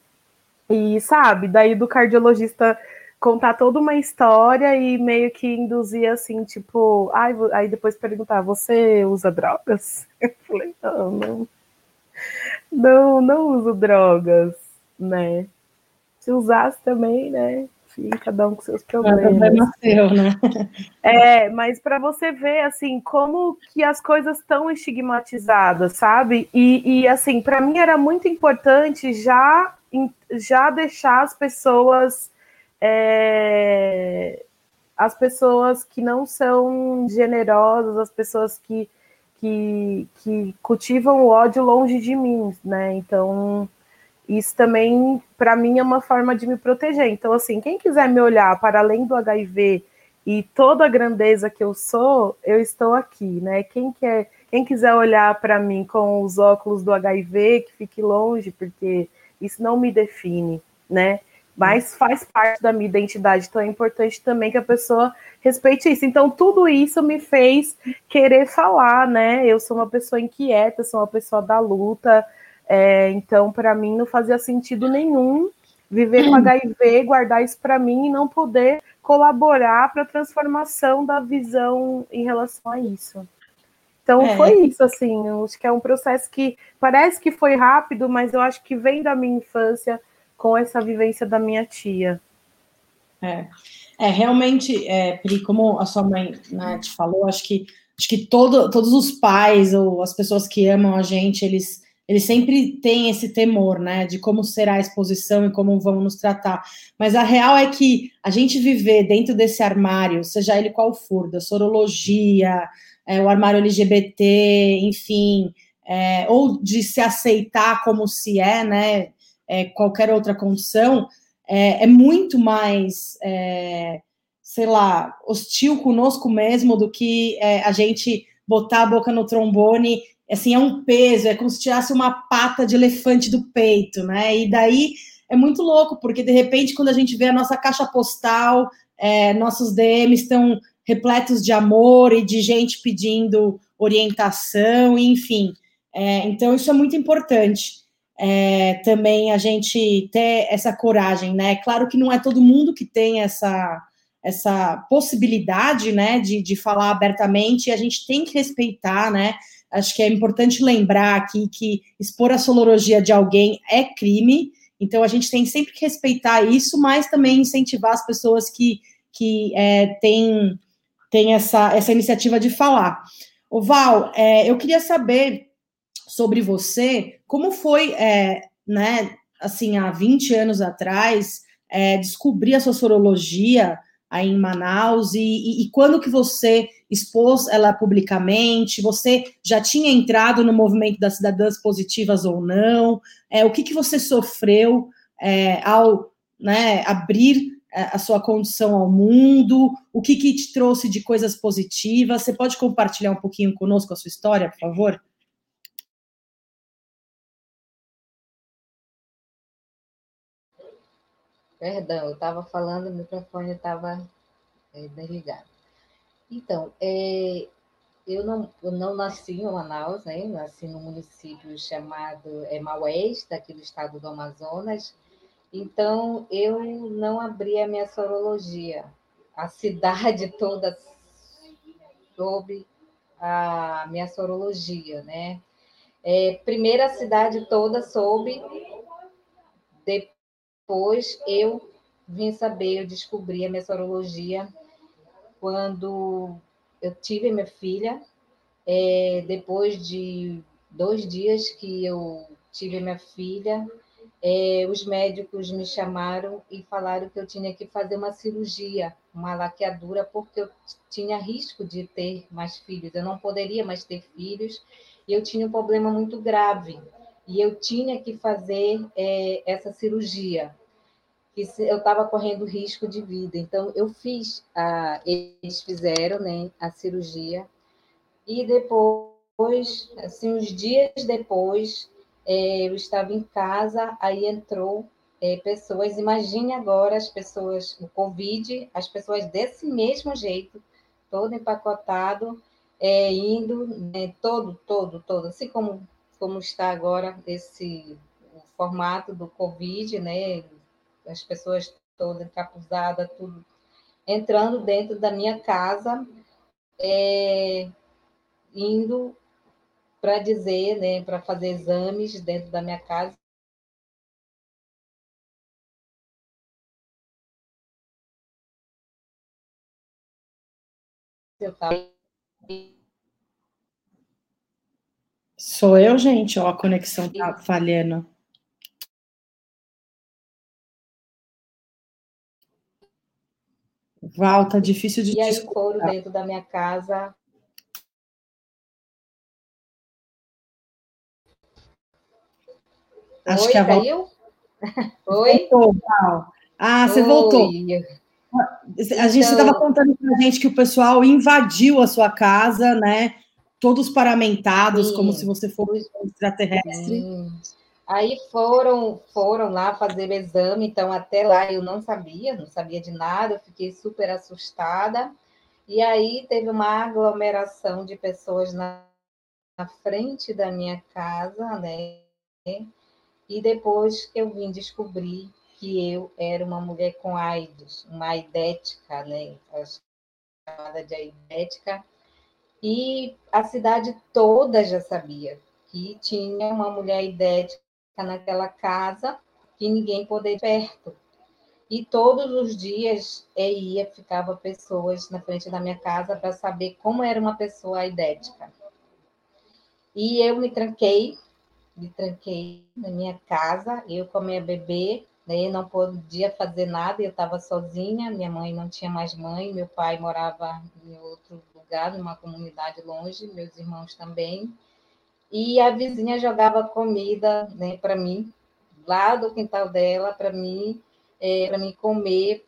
Speaker 4: E sabe, daí do cardiologista contar toda uma história e meio que induzir assim, tipo, ai, aí depois perguntar, você usa drogas? Eu falei, não, não, não, não uso drogas, né? Se usasse também, né? Enfim, cada um com seus problemas. É problema seu, né? É, mas para você ver assim como que as coisas estão estigmatizadas, sabe? E, e assim, para mim era muito importante já já deixar as pessoas é, as pessoas que não são generosas, as pessoas que, que, que cultivam o ódio longe de mim, né? Então, isso também, para mim, é uma forma de me proteger. Então, assim, quem quiser me olhar para além do HIV e toda a grandeza que eu sou, eu estou aqui, né? Quem quer, quem quiser olhar para mim com os óculos do HIV, que fique longe, porque isso não me define, né? mas faz parte da minha identidade, então é importante também que a pessoa respeite isso. Então, tudo isso me fez querer falar, né? Eu sou uma pessoa inquieta, sou uma pessoa da luta, é, então, para mim, não fazia sentido nenhum viver com HIV, guardar isso para mim e não poder colaborar para a transformação da visão em relação a isso. Então é. foi isso, assim, acho que é um processo que parece que foi rápido, mas eu acho que vem da minha infância com essa vivência da minha tia.
Speaker 1: É, é realmente, é, Pri, como a sua mãe né, te falou, acho que acho que todo, todos os pais ou as pessoas que amam a gente, eles eles sempre têm esse temor, né, de como será a exposição e como vão nos tratar. Mas a real é que a gente viver dentro desse armário, seja ele qual for, da sorologia, é, o armário LGBT, enfim, é, ou de se aceitar como se é, né, é, qualquer outra condição, é, é muito mais, é, sei lá, hostil conosco mesmo do que é, a gente botar a boca no trombone, assim, é um peso, é como se tirasse uma pata de elefante do peito, né, e daí é muito louco, porque de repente, quando a gente vê a nossa caixa postal, é, nossos DMs estão repletos de amor e de gente pedindo orientação, enfim. É, então, isso é muito importante. É, também a gente ter essa coragem, né? Claro que não é todo mundo que tem essa, essa possibilidade, né, de, de falar abertamente, e a gente tem que respeitar, né? Acho que é importante lembrar aqui que expor a solologia de alguém é crime, então a gente tem sempre que respeitar isso, mas também incentivar as pessoas que, que é, têm essa, essa iniciativa de falar. O Val, é, eu queria saber sobre você, como foi, é, né, assim, há 20 anos atrás, é, descobrir a sua sorologia aí em Manaus e, e, e, quando que você expôs ela publicamente? Você já tinha entrado no movimento das cidadãs positivas ou não? É, o que, que você sofreu é, ao né, abrir a sua condição ao mundo, o que, que te trouxe de coisas positivas. Você pode compartilhar um pouquinho conosco a sua história, por favor?
Speaker 3: Perdão, eu estava falando, o microfone estava é, desligado. Então, é, eu, não, eu não nasci em Manaus, né? nasci num município chamado é, Maués, do estado do Amazonas, então, eu não abri a minha sorologia. A cidade toda soube a minha sorologia, né? É, primeiro a cidade toda soube, depois eu vim saber, eu descobri a minha sorologia quando eu tive minha filha, é, depois de dois dias que eu tive minha filha, é, os médicos me chamaram e falaram que eu tinha que fazer uma cirurgia, uma laqueadura, porque eu tinha risco de ter mais filhos. Eu não poderia mais ter filhos e eu tinha um problema muito grave. E eu tinha que fazer é, essa cirurgia, que eu estava correndo risco de vida. Então, eu fiz, a, eles fizeram né, a cirurgia, e depois, assim, uns dias depois, é, eu estava em casa, aí entrou é, pessoas, imagine agora as pessoas, o Covid, as pessoas desse mesmo jeito, todo empacotado, é, indo, né, todo, todo, todo, assim como, como está agora esse formato do Covid, né, as pessoas todas encapuzadas, tudo, entrando dentro da minha casa, é, indo para dizer, né, para fazer exames dentro da minha casa.
Speaker 1: Eu Sou eu, gente, ó, a conexão tá falhando. Val, tá difícil de
Speaker 3: E aí foram dentro da minha casa
Speaker 1: Acho Oi, que a
Speaker 3: caiu? Oi?
Speaker 1: Voltou, Ah, você Oi. voltou. A gente estava então... contando para a gente que o pessoal invadiu a sua casa, né? Todos paramentados, Sim. como se você fosse um extraterrestre. Sim.
Speaker 3: Aí foram, foram lá fazer o exame, então até lá eu não sabia, não sabia de nada, eu fiquei super assustada. E aí teve uma aglomeração de pessoas na, na frente da minha casa, né? E depois eu vim descobrir que eu era uma mulher com AIDS, uma aidética, né? Chamada de aidética. E a cidade toda já sabia que tinha uma mulher idética naquela casa que ninguém poderia ir perto. E todos os dias ia, ficava pessoas na frente da minha casa para saber como era uma pessoa idética. E eu me tranquei, me tranquei na minha casa, eu com a minha bebê, né, não podia fazer nada, eu estava sozinha, minha mãe não tinha mais mãe, meu pai morava em outro lugar, numa comunidade longe, meus irmãos também. E a vizinha jogava comida né, para mim, lá do quintal dela, para mim, é, para mim comer,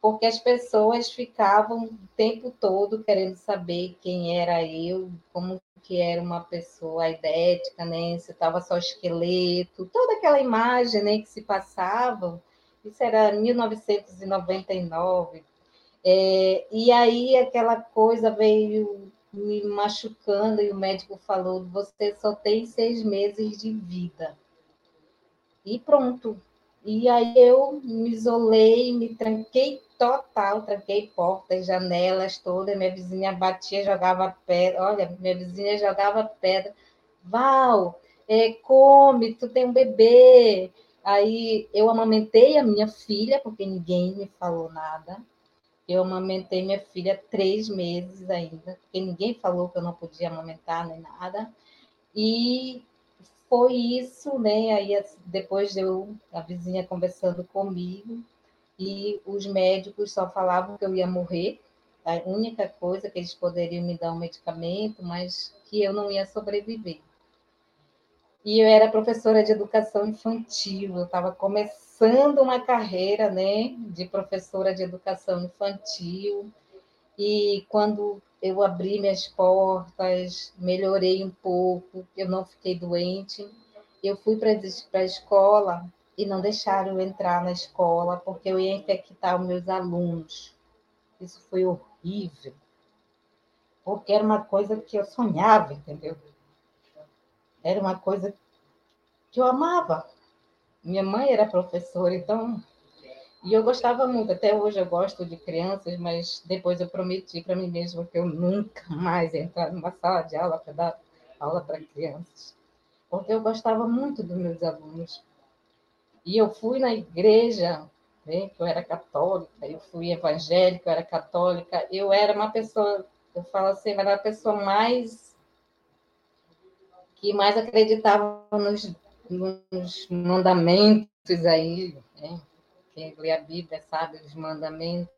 Speaker 3: porque as pessoas ficavam o tempo todo querendo saber quem era eu, como que era uma pessoa idética, né? Se estava só esqueleto, toda aquela imagem né, que se passava. Isso era 1999. É, e aí aquela coisa veio me machucando e o médico falou: você só tem seis meses de vida. E pronto. E aí eu me isolei, me tranquei total, tranquei portas, janelas todas. Minha vizinha batia, jogava pedra. Olha, minha vizinha jogava pedra. Val, é, come, tu tem um bebê. Aí eu amamentei a minha filha, porque ninguém me falou nada. Eu amamentei minha filha três meses ainda, porque ninguém falou que eu não podia amamentar nem nada. E foi isso, né? Aí depois eu, a vizinha conversando comigo, e os médicos só falavam que eu ia morrer. A única coisa que eles poderiam me dar um medicamento, mas que eu não ia sobreviver. E eu era professora de educação infantil, eu estava começando uma carreira né, de professora de educação infantil. E quando eu abri minhas portas, melhorei um pouco, eu não fiquei doente, eu fui para a escola e não deixaram eu entrar na escola porque eu ia infectar os meus alunos. Isso foi horrível, porque era uma coisa que eu sonhava, entendeu? Era uma coisa que eu amava. Minha mãe era professora, então. E eu gostava muito, até hoje eu gosto de crianças, mas depois eu prometi para mim mesma que eu nunca mais ia entrar numa sala de aula para dar aula para crianças, porque eu gostava muito dos meus alunos. E eu fui na igreja, né, que eu era católica, eu fui evangélica, eu era católica, eu era uma pessoa, eu falo assim, era a pessoa mais que mais acreditava nos, nos mandamentos aí, né? Quem lê a Bíblia sabe os mandamentos.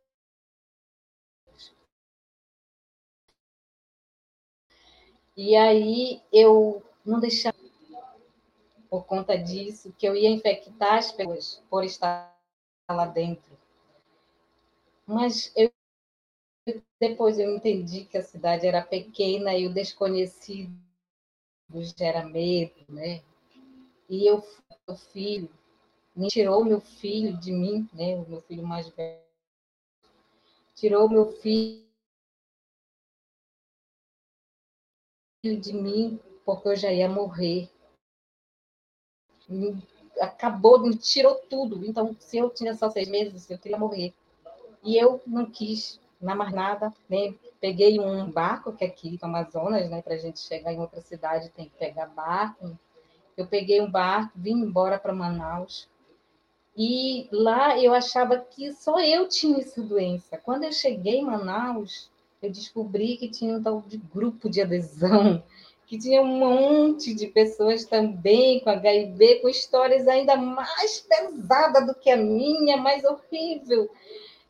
Speaker 3: E aí eu não deixava, por conta disso, que eu ia infectar as pessoas por estar lá dentro. Mas eu, depois eu entendi que a cidade era pequena e o desconhecido gera medo, né? E eu, meu filho, me tirou meu filho de mim, né? O meu filho mais velho. Tirou meu filho de mim porque eu já ia morrer. Me, acabou, me tirou tudo. Então, se eu tinha só seis meses, eu queria morrer. E eu não quis não mais nada, né? Peguei um barco, que aqui no Amazonas, né? Para a gente chegar em outra cidade tem que pegar barco. Eu peguei um barco, vim embora para Manaus. E lá eu achava que só eu tinha essa doença. Quando eu cheguei em Manaus, eu descobri que tinha um tal de grupo de adesão, que tinha um monte de pessoas também com HIV, com histórias ainda mais pesadas do que a minha, mais horrível.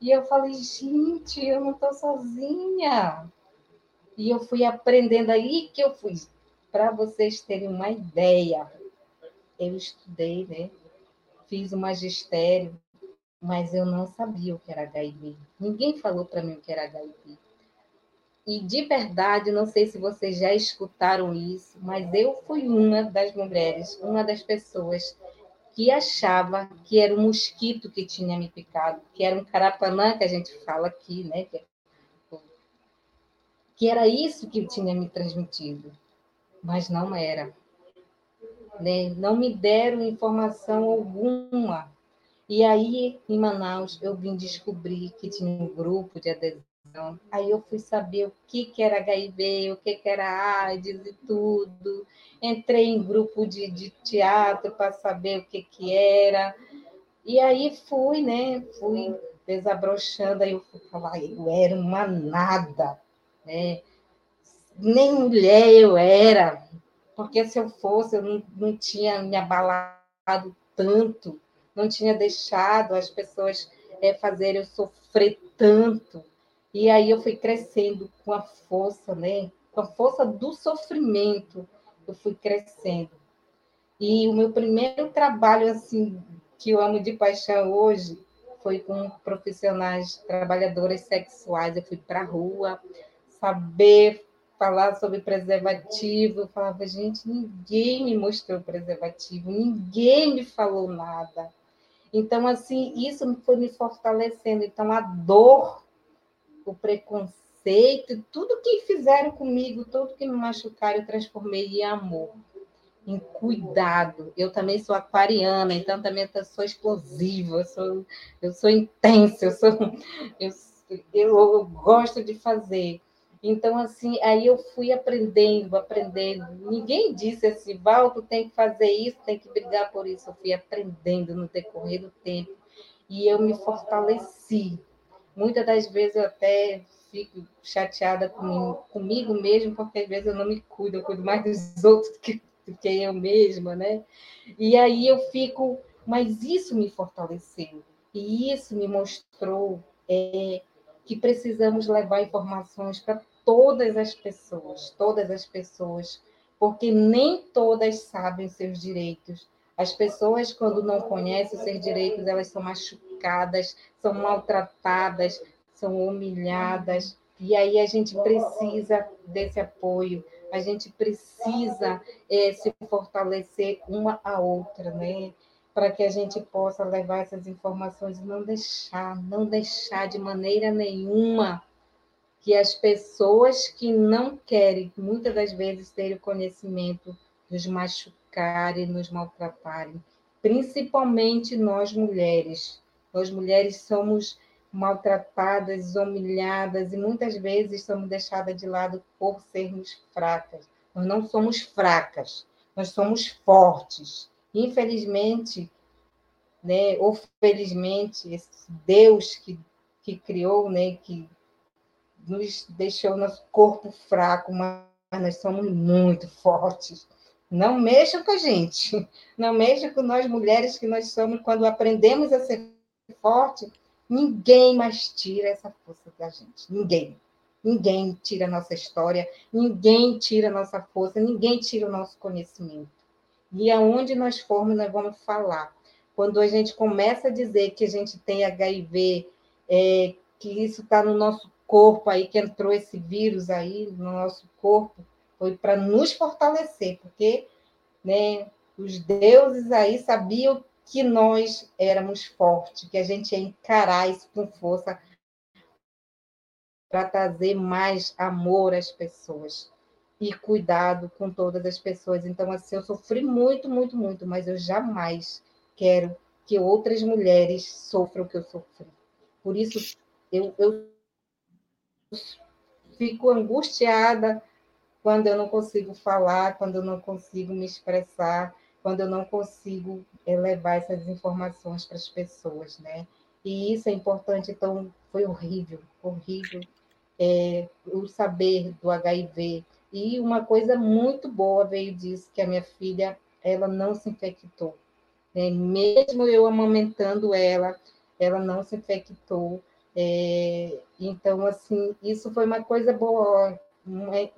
Speaker 3: E eu falei, gente, eu não estou sozinha. E eu fui aprendendo aí que eu fui. Para vocês terem uma ideia, eu estudei, né? Fiz o magistério, mas eu não sabia o que era HIV. Ninguém falou para mim o que era HIV. E de verdade, não sei se vocês já escutaram isso, mas eu fui uma das mulheres, uma das pessoas que achava que era um mosquito que tinha me picado, que era um carapanã que a gente fala aqui, né? Que, que era isso que tinha me transmitido, mas não era. Né? Não me deram informação alguma. E aí, em Manaus, eu vim descobrir que tinha um grupo de adesão Aí eu fui saber o que, que era HIV, o que, que era AIDS e tudo. Entrei em grupo de, de teatro para saber o que, que era. E aí fui, né? Fui desabrochando, aí eu fui falar, eu era uma nada, né? Nem mulher eu era, porque se eu fosse, eu não, não tinha me abalado tanto, não tinha deixado as pessoas é, fazerem eu sofrer tanto. E aí eu fui crescendo com a força, né? Com a força do sofrimento, eu fui crescendo. E o meu primeiro trabalho, assim, que eu amo de paixão hoje, foi com profissionais, trabalhadoras sexuais. Eu fui para a rua saber falar sobre preservativo. Eu falava, gente, ninguém me mostrou preservativo, ninguém me falou nada. Então, assim, isso foi me fortalecendo. Então, a dor, o preconceito, tudo que fizeram comigo, tudo que me machucaram, eu transformei em amor, em cuidado. Eu também sou aquariana, então também sou explosiva, eu sou, eu sou intensa, eu, sou, eu, eu, eu gosto de fazer. Então, assim, aí eu fui aprendendo, aprendendo. Ninguém disse assim, Val, tu tem que fazer isso, tem que brigar por isso. Eu fui aprendendo no decorrer do tempo. E eu me fortaleci. Muitas das vezes eu até fico chateada comigo, comigo mesmo, porque às vezes eu não me cuido, eu cuido mais dos outros do que, do que eu mesma, né? E aí eu fico, mas isso me fortaleceu. E isso me mostrou é, que precisamos levar informações para todas as pessoas, todas as pessoas, porque nem todas sabem seus direitos. As pessoas, quando não conhecem seus direitos, elas são machucadas, são maltratadas, são humilhadas. E aí a gente precisa desse apoio, a gente precisa é, se fortalecer uma a outra, né? Para que a gente possa levar essas informações e não deixar, não deixar de maneira nenhuma que as pessoas que não querem, muitas das vezes, ter o conhecimento, nos machucarem, nos maltratarem, principalmente nós mulheres. Nós mulheres somos maltratadas, humilhadas e muitas vezes somos deixadas de lado por sermos fracas. Nós não somos fracas, nós somos fortes. Infelizmente, né, ou felizmente, esse Deus que, que criou, né, que nos deixou nosso corpo fraco, mas nós somos muito fortes. Não mexam com a gente, não mexam com nós mulheres que nós somos. Quando aprendemos a ser forte, ninguém mais tira essa força da gente. Ninguém. Ninguém tira a nossa história, ninguém tira a nossa força, ninguém tira o nosso conhecimento. E aonde nós formos, nós vamos falar. Quando a gente começa a dizer que a gente tem HIV, é, que isso está no nosso corpo aí, que entrou esse vírus aí no nosso corpo, foi para nos fortalecer, porque né, os deuses aí sabiam que nós éramos fortes, que a gente ia encarar isso com força para trazer mais amor às pessoas e cuidado com todas as pessoas. Então, assim, eu sofri muito, muito, muito, mas eu jamais quero que outras mulheres sofram o que eu sofri. Por isso, eu, eu fico angustiada quando eu não consigo falar, quando eu não consigo me expressar, quando eu não consigo eh, levar essas informações para as pessoas, né? E isso é importante, então foi horrível, horrível é, o saber do HIV. E uma coisa muito boa veio disso, que a minha filha, ela não se infectou. Né? Mesmo eu amamentando ela, ela não se infectou. É, então, assim, isso foi uma coisa boa,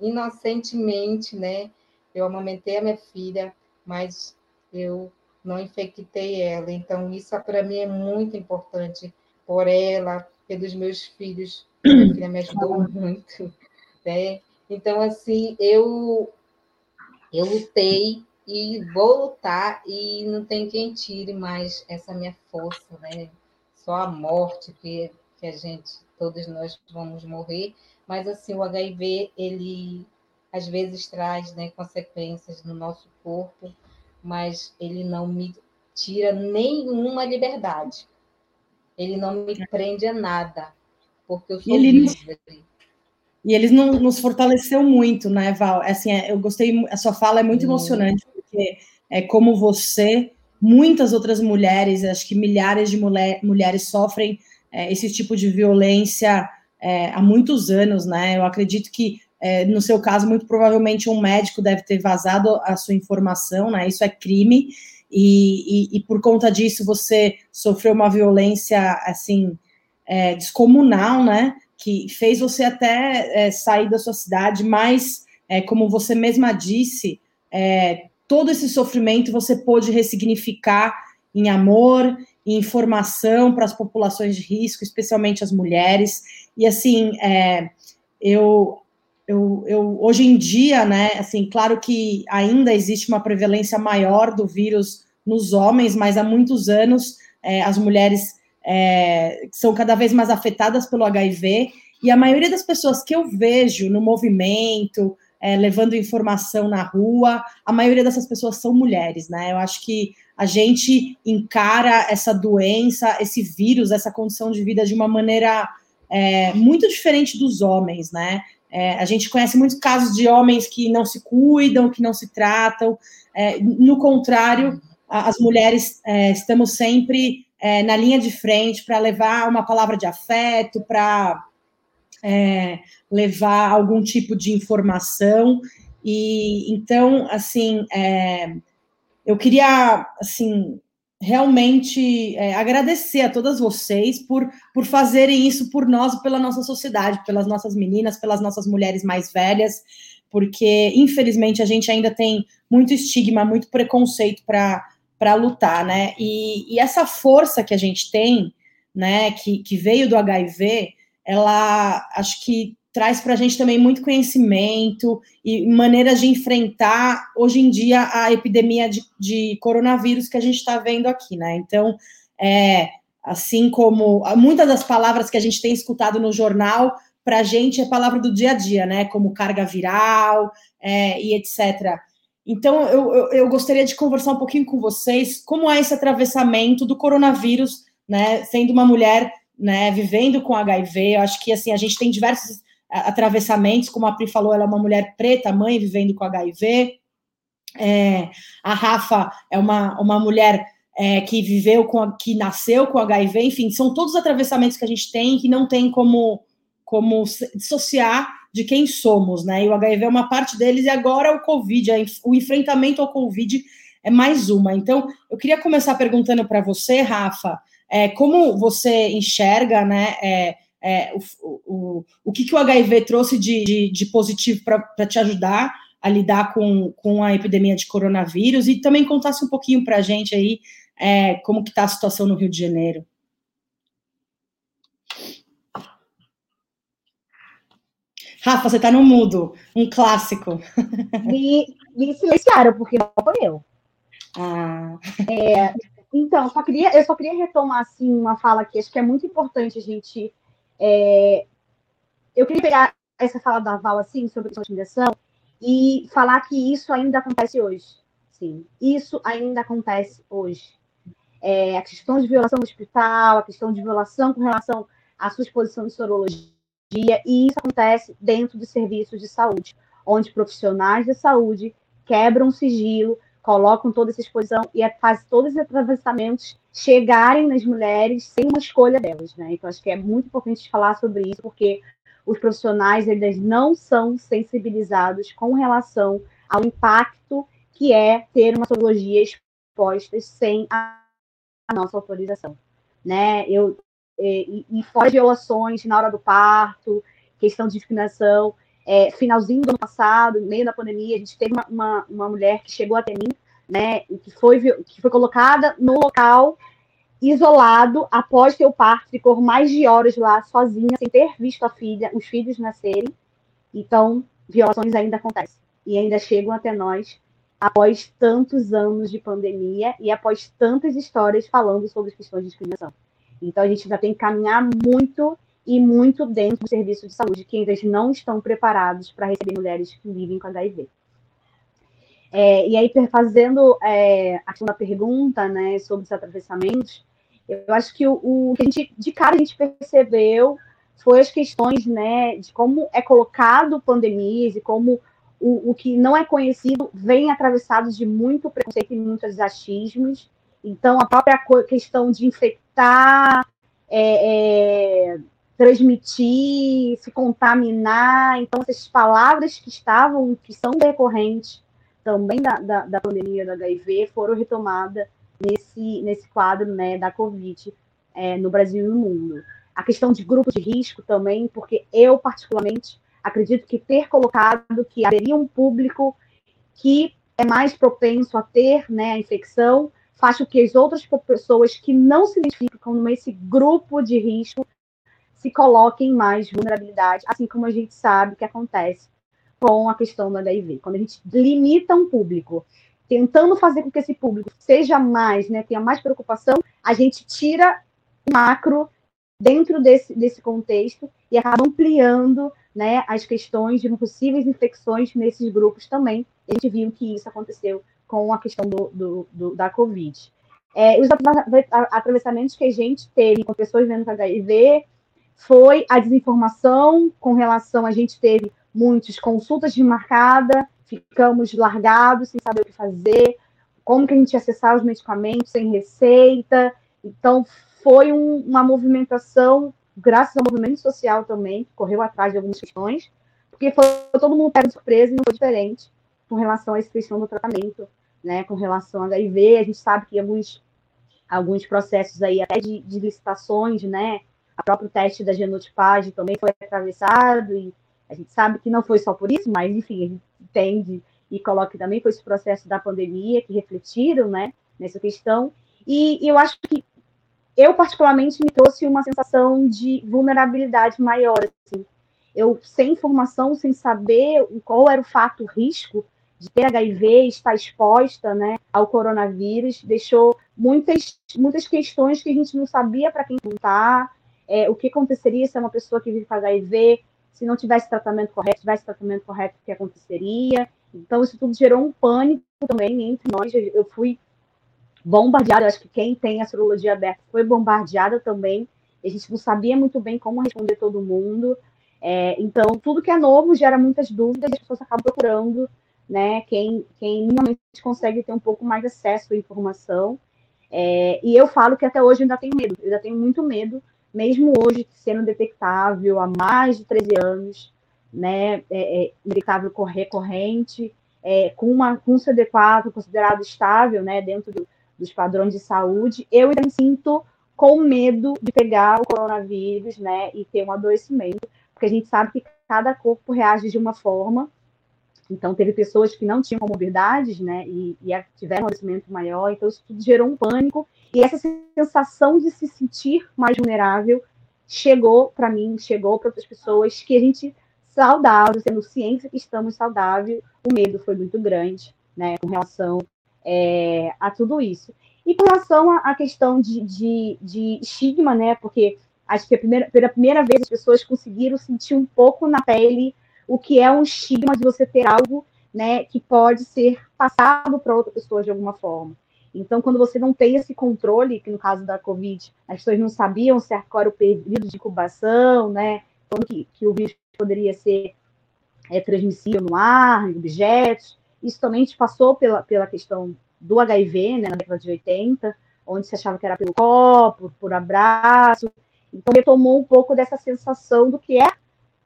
Speaker 3: inocentemente, né? Eu amamentei a minha filha, mas eu não infectei ela. Então, isso para mim é muito importante por ela, pelos meus filhos. Minha filha me ajudou muito, né? Então, assim, eu eu lutei e vou lutar e não tem quem tire mais essa minha força, né? Só a morte que que a gente, todos nós vamos morrer, mas assim, o HIV, ele às vezes traz né, consequências no nosso corpo, mas ele não me tira nenhuma liberdade. Ele não me prende a nada. porque eu sou ele livre.
Speaker 1: E eles não, nos fortaleceu muito, né, Val? Assim, é, eu gostei, a sua fala é muito emocionante, porque é como você, muitas outras mulheres, acho que milhares de mulher, mulheres sofrem é, esse tipo de violência é, há muitos anos, né? Eu acredito que, é, no seu caso, muito provavelmente um médico deve ter vazado a sua informação, né? Isso é crime, e, e, e por conta disso você sofreu uma violência, assim, é, descomunal, né? Que fez você até é, sair da sua cidade, mas, é, como você mesma disse, é, todo esse sofrimento você pôde ressignificar em amor, em informação para as populações de risco, especialmente as mulheres. E assim, é, eu, eu, eu, hoje em dia, né, assim, claro que ainda existe uma prevalência maior do vírus nos homens, mas há muitos anos é, as mulheres é, são cada vez mais afetadas pelo HIV, e a maioria das pessoas que eu vejo no movimento, é, levando informação na rua, a maioria dessas pessoas são mulheres, né? Eu acho que a gente encara essa doença, esse vírus, essa condição de vida de uma maneira muito diferente dos homens, né? É, a gente conhece muitos casos de homens que não se cuidam, que não se tratam. É, no contrário, as mulheres é, estamos sempre é, na linha de frente para levar uma palavra de afeto, para é, levar algum tipo de informação. E então, assim, é, eu queria, assim, realmente é, agradecer a todas vocês por, por fazerem isso por nós pela nossa sociedade, pelas nossas meninas, pelas nossas mulheres mais velhas, porque infelizmente a gente ainda tem muito estigma, muito preconceito para lutar, né? E, e, essa força que a gente tem, né, que, que veio do HIV, ela acho que traz para a gente também muito conhecimento e maneiras de enfrentar hoje em dia a epidemia de, de coronavírus que a gente está vendo aqui, né? Então, é, assim como muitas das palavras que a gente tem escutado no jornal, para a gente é palavra do dia a dia, né? Como carga viral é, e etc. Então, eu, eu, eu, gostaria de conversar um pouquinho com vocês como é esse atravessamento do coronavírus, né? Sendo uma mulher né, vivendo com HIV. Eu acho que assim a gente tem diversos atravessamentos, como a Pri falou, ela é uma mulher preta, mãe vivendo com HIV. É, a Rafa é uma, uma mulher é, que viveu com, que nasceu com HIV, enfim, são todos os atravessamentos que a gente tem que não tem como, como dissociar de quem somos, né? E o HIV é uma parte deles, e agora o Covid, o enfrentamento ao Covid é mais uma. Então, eu queria começar perguntando para você, Rafa, é, como você enxerga, né? É, é, o, o, o que, que o HIV trouxe de, de, de positivo para te ajudar a lidar com, com a epidemia de coronavírus e também contasse um pouquinho para a gente aí é, como que está a situação no Rio de Janeiro. Rafa, você está no mudo, um clássico.
Speaker 2: Me, me silenciaram, porque não foi eu. Ah. É, então, só queria, eu só queria retomar assim, uma fala que acho que é muito importante a gente é, eu queria pegar essa fala da Val assim, sobre a intimidação e falar que isso ainda acontece hoje. Sim, isso ainda acontece hoje. É, a questão de violação do hospital, a questão de violação com relação à sua exposição de sorologia, e isso acontece dentro dos serviços de saúde, onde profissionais de saúde quebram sigilo, colocam toda essa exposição e é, fazem todos os atravessamentos chegarem nas mulheres sem uma escolha delas, né? Então acho que é muito importante falar sobre isso porque os profissionais eles não são sensibilizados com relação ao impacto que é ter uma sorologia exposta sem a nossa autorização, né? Eu e, e fora violações na hora do parto, questão de discriminação, é, finalzinho do ano passado, meio da pandemia, a gente teve uma, uma, uma, mulher que chegou até mim, né, que foi, que foi colocada no local isolado após o parto, ficou mais de horas lá sozinha, sem ter visto a filha, os filhos nascerem. Então, violações ainda acontecem e ainda chegam até nós após tantos anos de pandemia e após tantas histórias falando sobre as questões de discriminação. Então, a gente ainda tem que caminhar muito e muito dentro do serviço de saúde, que ainda não estão preparados para receber mulheres que vivem com HIV. É, e aí, fazendo é, a segunda pergunta né, sobre os atravessamentos, eu acho que o, o, que a gente, de cara a gente percebeu foi as questões, né, de como é colocado pandemias e como o, o que não é conhecido vem atravessado de muito preconceito e muitos achismos. Então, a própria questão de infectar, é, é, transmitir, se contaminar. Então, essas palavras que estavam, que são recorrentes também da, da, da pandemia do HIV, foram retomadas nesse, nesse quadro né, da Covid é, no Brasil e no mundo. A questão de grupos de risco também, porque eu, particularmente, acredito que ter colocado que haveria um público que é mais propenso a ter né, a infecção, faz com que as outras pessoas que não se identificam nesse grupo de risco se coloquem em mais vulnerabilidade, assim como a gente sabe que acontece com a questão do HIV. Quando a gente limita um público, tentando fazer com que esse público seja mais, né, tenha mais preocupação, a gente tira o macro dentro desse, desse contexto e acaba ampliando né, as questões de possíveis infecções nesses grupos também. A gente viu que isso aconteceu com a questão do, do, do da Covid. É, os atravessamentos que a gente teve com pessoas vivendo com HIV foi a desinformação com relação a gente teve muitas consultas desmarcadas, ficamos largados sem saber o que fazer, como que a gente ia acessar os medicamentos sem receita. Então, foi um, uma movimentação graças ao movimento social também, que correu atrás de algumas questões, porque foi todo mundo pego de surpresa e não foi diferente com relação essa questão do tratamento, né, com relação ao HIV, a gente sabe que alguns, alguns processos aí, até de, de licitações, né, a próprio teste da genotipagem também foi atravessado, e a gente sabe que não foi só por isso, mas, enfim, a gente entende e coloca também com esse processo da pandemia, que refletiram, né, nessa questão, e, e eu acho que eu particularmente me trouxe uma sensação de vulnerabilidade maior. Assim. Eu sem informação, sem saber qual era o fato, o risco de ter HIV, estar exposta, né, ao coronavírus, deixou muitas muitas questões que a gente não sabia para quem perguntar, é, o que aconteceria se é uma pessoa que vive com HIV, se não tivesse tratamento correto, tivesse tratamento correto, o que aconteceria? Então isso tudo gerou um pânico também entre nós. Eu fui bombardeada. Acho que quem tem a sorologia aberta foi bombardeada também. A gente não sabia muito bem como responder todo mundo. É, então, tudo que é novo gera muitas dúvidas e as pessoas acabam procurando né, quem, quem minimamente consegue ter um pouco mais de acesso à informação. É, e eu falo que até hoje eu ainda tenho medo, eu ainda tenho muito medo, mesmo hoje sendo detectável há mais de 13 anos, né, é, é detectável recorrente, é, com, uma, com um CD4 considerado estável né, dentro do, dos padrões de saúde, eu ainda me sinto com medo de pegar o coronavírus, né, e ter um adoecimento, porque a gente sabe que cada corpo reage de uma forma. Então, teve pessoas que não tinham comorbidades, né, e, e tiveram um adoecimento maior, então isso tudo gerou um pânico, e essa sensação de se sentir mais vulnerável chegou para mim, chegou para outras pessoas que a gente saudável, sendo ciência que estamos saudáveis, o medo foi muito grande, né, com relação é, a tudo isso. E com relação à questão de, de, de, estigma, né? Porque acho que a primeira, pela primeira vez as pessoas conseguiram sentir um pouco na pele o que é um estigma de você ter algo né, que pode ser passado para outra pessoa de alguma forma. Então, quando você não tem esse controle, que no caso da Covid, as pessoas não sabiam certo qual era o período de incubação, né? Como que, que o vírus poderia ser é, transmissível no ar, em objetos. Isso também passou pela, pela questão do HIV, né, na década de 80, onde se achava que era pelo copo, por abraço. Então, retomou um pouco dessa sensação do que é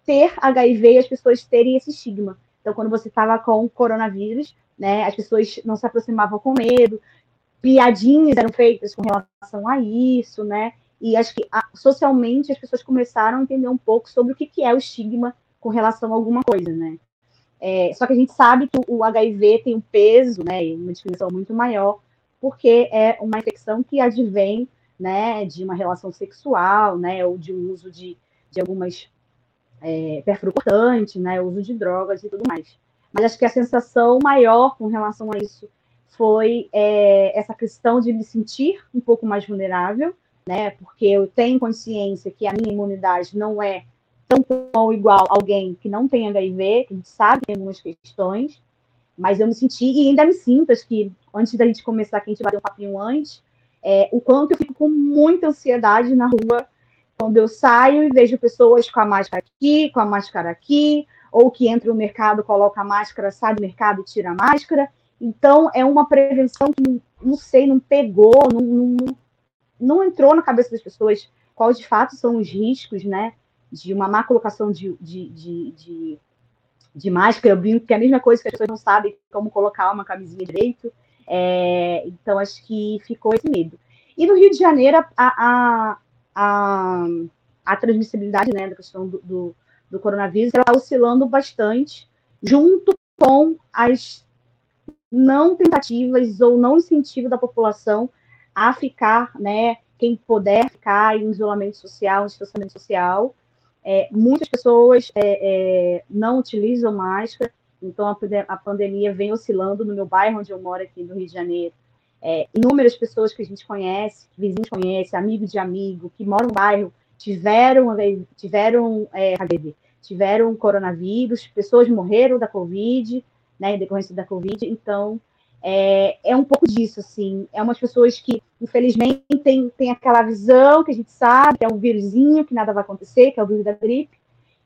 Speaker 2: ter HIV e as pessoas terem esse estigma. Então, quando você estava com coronavírus, né, as pessoas não se aproximavam com medo, piadinhas eram feitas com relação a isso, né? E acho que socialmente as pessoas começaram a entender um pouco sobre o que, que é o estigma com relação a alguma coisa, né? É, só que a gente sabe que o HIV tem um peso, né, uma discriminação muito maior, porque é uma infecção que advém, né, de uma relação sexual, né, ou de um uso de, de algumas é, né, uso de drogas e tudo mais. Mas acho que a sensação maior com relação a isso foi é, essa questão de me sentir um pouco mais vulnerável, né, porque eu tenho consciência que a minha imunidade não é tão ou igual alguém que não tem HIV, que a gente sabe tem algumas questões, mas eu me senti, e ainda me sinto, acho que antes da gente começar, que a gente vai ter um papinho antes, é, o quanto eu fico com muita ansiedade na rua, quando eu saio e vejo pessoas com a máscara aqui, com a máscara aqui, ou que entra no mercado, coloca a máscara, sai do mercado e tira a máscara. Então, é uma prevenção que, não sei, não pegou, não, não, não entrou na cabeça das pessoas quais de fato são os riscos, né, de uma má colocação de, de, de, de, de máscara. Eu brinco que é a mesma coisa que as pessoas não sabem como colocar uma camisinha direito. É, então, acho que ficou esse medo. E no Rio de Janeiro, a, a, a, a transmissibilidade né, da questão do, do, do coronavírus está oscilando bastante, junto com as não tentativas ou não incentivo da população a ficar, né, quem puder ficar em isolamento social, em distanciamento social. É, muitas pessoas é, é, não utilizam máscara, então a, a, pandemia vem oscilando no meu bairro onde eu moro aqui no Rio de Janeiro. É, inúmeras pessoas que a gente conhece, vizinhos conhece, amigos de amigo, que moram no bairro, tiveram, tiveram é, tiveram coronavírus, pessoas morreram da Covid, né, em decorrência da Covid, então é, é um pouco disso, assim, é umas pessoas que, infelizmente, tem, tem aquela visão que a gente sabe, que é um vírusinho, que nada vai acontecer, que é o vírus da gripe,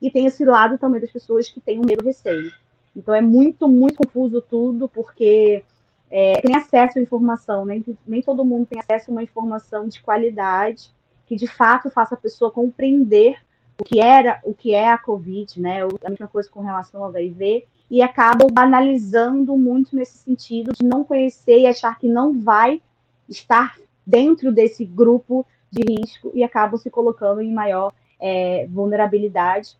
Speaker 2: e tem esse lado também das pessoas que têm um medo receio. Então é muito, muito confuso tudo, porque é, tem acesso à informação, né? nem todo mundo tem acesso a uma informação de qualidade que de fato faça a pessoa compreender o que era, o que é a Covid, né? A mesma coisa com relação ao HIV, e acabam banalizando muito nesse sentido de não conhecer e achar que não vai estar dentro desse grupo de risco e acabam se colocando em maior é, vulnerabilidade.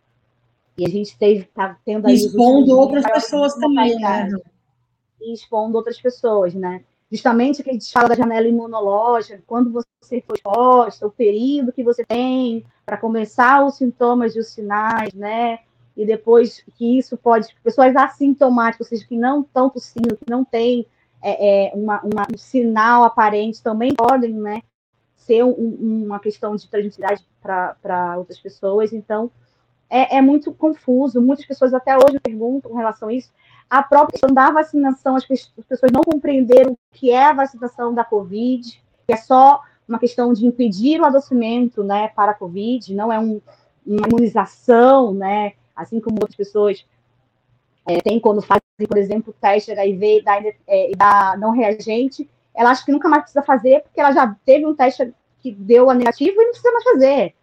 Speaker 2: E a gente está tendo aí.
Speaker 1: Expondo outras pessoas também, né?
Speaker 2: E expondo outras pessoas, né? justamente que a gente fala da janela imunológica, quando você foi exposta, o período que você tem para começar os sintomas e os sinais, né? E depois que isso pode, pessoas assintomáticas, ou seja, que não estão tossindo, que não tem é, é, uma, uma, um sinal aparente, também podem, né? Ser um, uma questão de transmissibilidade para outras pessoas. Então, é, é muito confuso. Muitas pessoas até hoje perguntam com relação a isso a própria questão da vacinação, as pessoas não compreenderam o que é a vacinação da Covid, que é só uma questão de impedir o adoecimento né, para a Covid, não é um, uma imunização, né, assim como outras pessoas é, têm quando fazem, por exemplo, teste HIV e da, é, não reagente, ela acha que nunca mais precisa fazer, porque ela já teve um teste que deu a negativo e não precisa mais fazer.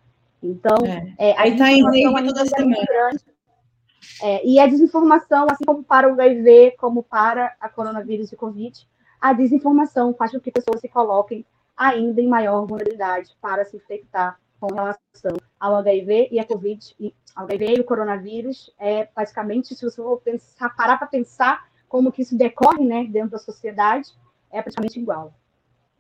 Speaker 2: Então,
Speaker 1: é. É, aí está em toda semana. Grande,
Speaker 2: é, e a desinformação, assim como para o HIV, como para a coronavírus e Covid, a desinformação faz com que pessoas se coloquem ainda em maior vulnerabilidade para se infectar com relação ao HIV e a Covid, e ao HIV e o coronavírus, é basicamente, se você for pensar, parar para pensar como que isso decorre né, dentro da sociedade, é praticamente igual.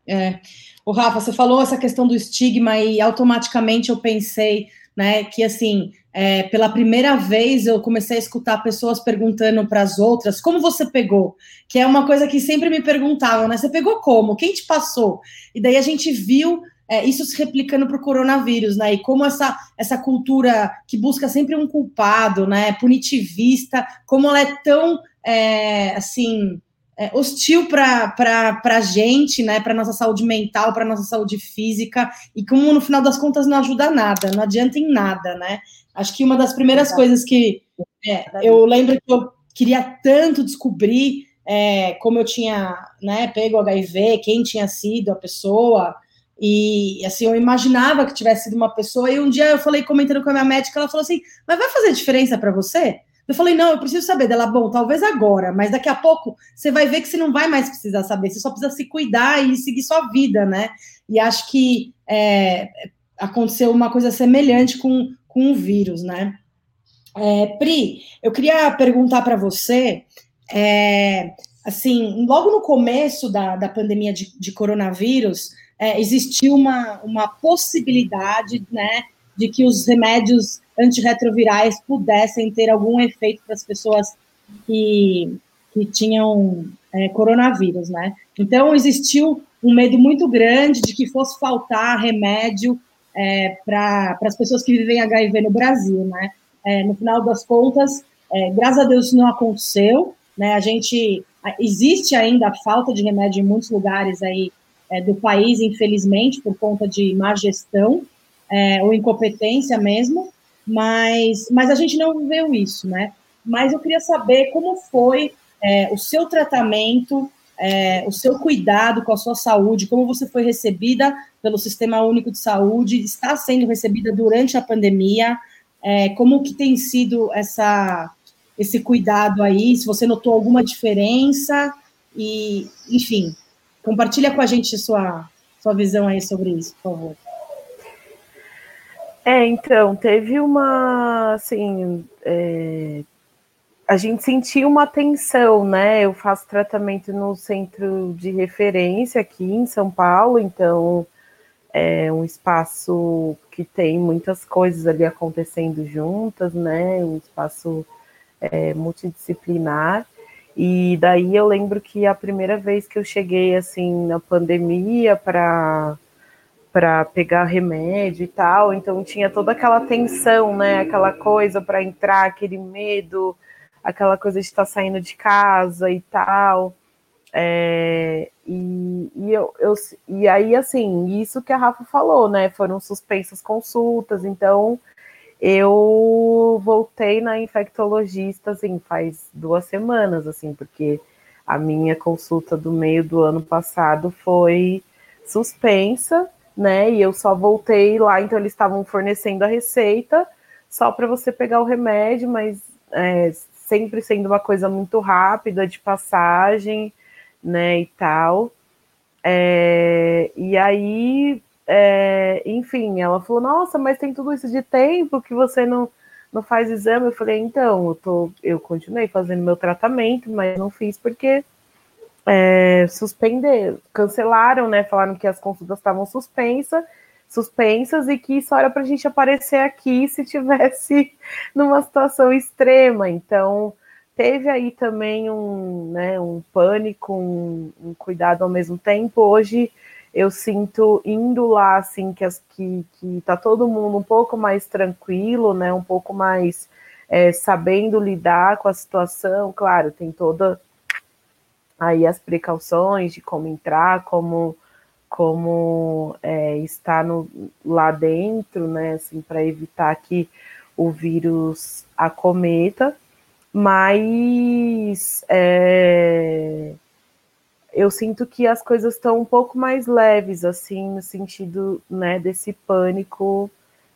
Speaker 1: É. O Rafa, você falou essa questão do estigma e automaticamente eu pensei, né, que assim, é, pela primeira vez eu comecei a escutar pessoas perguntando para as outras como você pegou, que é uma coisa que sempre me perguntavam, né? Você pegou como? Quem te passou? E daí a gente viu é, isso se replicando para o coronavírus, né? E como essa, essa cultura que busca sempre um culpado, né? Punitivista, como ela é tão é, assim é, hostil para a gente, né, para nossa saúde mental, para nossa saúde física, e como no final das contas não ajuda nada, não adianta em nada, né? Acho que uma das primeiras coisas que é, eu lembro que eu queria tanto descobrir é, como eu tinha né, pego HIV, quem tinha sido a pessoa, e assim, eu imaginava que tivesse sido uma pessoa, e um dia eu falei, comentando com a minha médica, ela falou assim: Mas vai fazer diferença para você? Eu falei, não, eu preciso saber dela. Bom, talvez agora, mas daqui a pouco você vai ver que você não vai mais precisar saber, você só precisa se cuidar e seguir sua vida, né? E acho que é, aconteceu uma coisa semelhante com, com o vírus, né? É, Pri, eu queria perguntar para você, é, assim, logo no começo da, da pandemia de, de coronavírus, é, existiu uma, uma possibilidade, né, de que os remédios antirretrovirais pudessem ter algum efeito para as pessoas que, que tinham é, coronavírus, né? Então, existiu um medo muito grande de que fosse faltar remédio é, para as pessoas que vivem HIV no Brasil, né? É, no final das contas, é, graças a Deus isso não aconteceu, né? A gente existe ainda a falta de remédio em muitos lugares aí é, do país, infelizmente, por conta de má gestão, é, ou incompetência mesmo, mas, mas a gente não viveu isso, né? Mas eu queria saber como foi é, o seu tratamento, é, o seu cuidado com a sua saúde, como você foi recebida pelo Sistema Único de Saúde, está sendo recebida durante a pandemia, é, como que tem sido essa, esse cuidado aí, se você notou alguma diferença, e, enfim, compartilha com a gente sua, sua visão aí sobre isso, por favor.
Speaker 4: É, então, teve uma, assim, é, a gente sentiu uma tensão, né? Eu faço tratamento no centro de referência aqui em São Paulo, então é um espaço que tem muitas coisas ali acontecendo juntas, né? Um espaço é, multidisciplinar. E daí eu lembro que a primeira vez que eu cheguei assim na pandemia para para pegar remédio e tal, então tinha toda aquela tensão, né? Aquela coisa para entrar, aquele medo, aquela coisa de estar saindo de casa e tal. É, e, e, eu, eu, e aí, assim, isso que a Rafa falou, né? Foram suspensas consultas, então eu voltei na infectologista, assim, faz duas semanas, assim, porque a minha consulta do meio do ano passado foi suspensa, né? E eu só voltei lá, então eles estavam fornecendo a receita só para você pegar o remédio, mas é, sempre sendo uma coisa muito rápida de passagem, né? E tal. É, e aí é, enfim, ela falou, nossa, mas tem tudo isso de tempo que você não, não faz exame. Eu falei, então, eu, tô, eu continuei fazendo meu tratamento, mas não fiz porque é, suspender, cancelaram, né? Falaram que as consultas estavam suspensas, suspensas e que isso era para a gente aparecer aqui se tivesse numa situação extrema. Então, teve aí também um, né, um pânico, um, um cuidado ao mesmo tempo. Hoje eu sinto indo lá assim que as que, que tá todo mundo um pouco mais tranquilo, né? Um pouco mais é, sabendo lidar com a situação. Claro, tem toda aí as precauções de como entrar, como como é, estar no, lá dentro, né? Assim, para evitar que o vírus acometa, mas é, eu sinto que as coisas estão um pouco mais leves, assim, no sentido né, desse pânico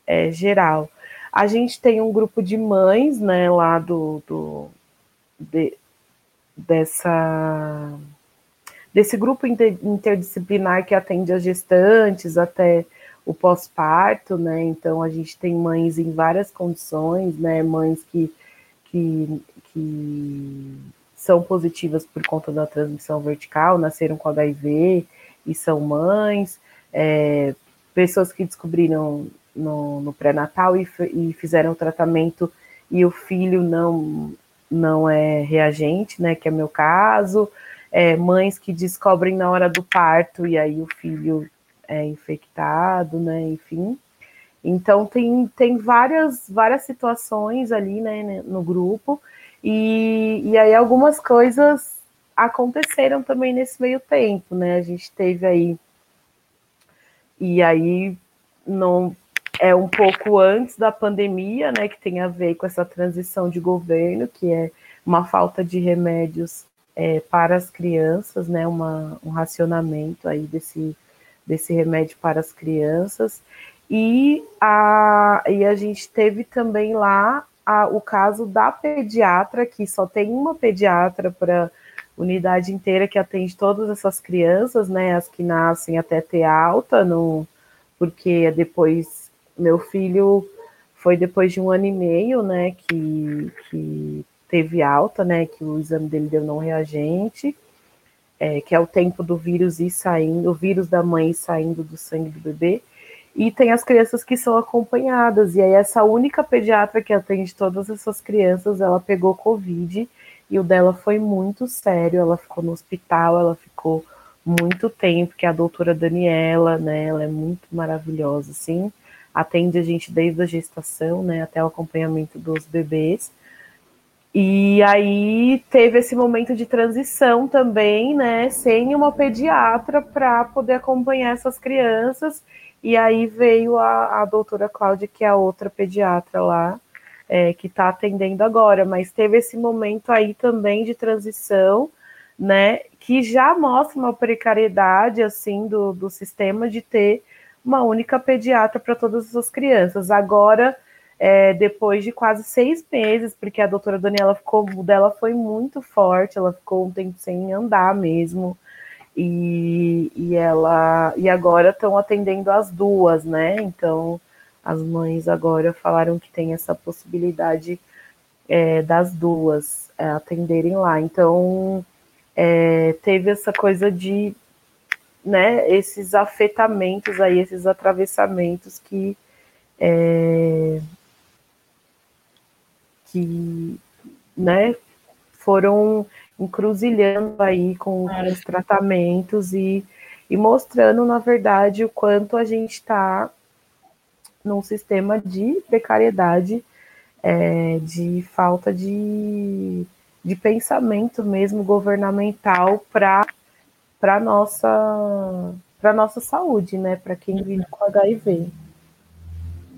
Speaker 4: é, geral. A gente tem um grupo de mães, né, lá do, do de, dessa desse grupo inter, interdisciplinar que atende as gestantes até o pós-parto, né? Então a gente tem mães em várias condições, né? Mães que, que, que são positivas por conta da transmissão vertical, nasceram com HIV e são mães, é, pessoas que descobriram no, no pré-natal e, e, fizeram o tratamento e o filho não, não é reagente, né, que é meu caso, é, mães que descobrem na hora do parto e aí o filho é infectado, né, enfim. Então tem, tem várias, várias situações ali né, no grupo, e, e aí algumas coisas aconteceram também nesse meio tempo, né? A gente teve aí. E aí não é um pouco antes da pandemia, né? Que tem a ver com essa transição de governo, que é uma falta de remédios é, para as crianças, né? Uma, um racionamento aí desse, desse remédio para as crianças. E a, e a gente teve também lá a, o caso da pediatra, que só tem uma pediatra para unidade inteira que atende todas essas crianças, né? As que nascem até ter alta, no, porque depois meu filho foi depois de um ano e meio, né? Que, que teve alta, né? Que o exame dele deu não reagente, é, que é o tempo do vírus ir saindo, o vírus da mãe saindo do sangue do bebê e tem as crianças que são acompanhadas. E aí, essa única pediatra que atende todas essas crianças, ela pegou Covid e o dela foi muito sério. Ela ficou no hospital, ela ficou muito tempo, que é a doutora Daniela, né? Ela é muito maravilhosa, assim. Atende a gente desde a gestação, né? Até o acompanhamento dos bebês. E aí teve esse momento de transição também, né, sem uma pediatra para poder acompanhar essas crianças. E aí veio a, a doutora Cláudia, que é a outra pediatra lá, é, que está atendendo agora. Mas teve esse momento aí também de transição, né, que já mostra uma precariedade, assim, do, do sistema de ter uma única pediatra para todas as crianças. Agora é, depois de quase seis meses, porque a doutora Daniela ficou, dela foi muito forte, ela ficou um tempo sem andar mesmo. E, e ela e agora estão atendendo as duas, né? Então as mães agora falaram que tem essa possibilidade é, das duas é, atenderem lá. Então é, teve essa coisa de né, esses afetamentos aí, esses atravessamentos que é, que né, foram encruzilhando aí com os tratamentos e, e mostrando, na verdade, o quanto a gente está num sistema de precariedade, é, de falta de, de pensamento mesmo governamental para para nossa para nossa saúde, né? Para quem vive com HIV.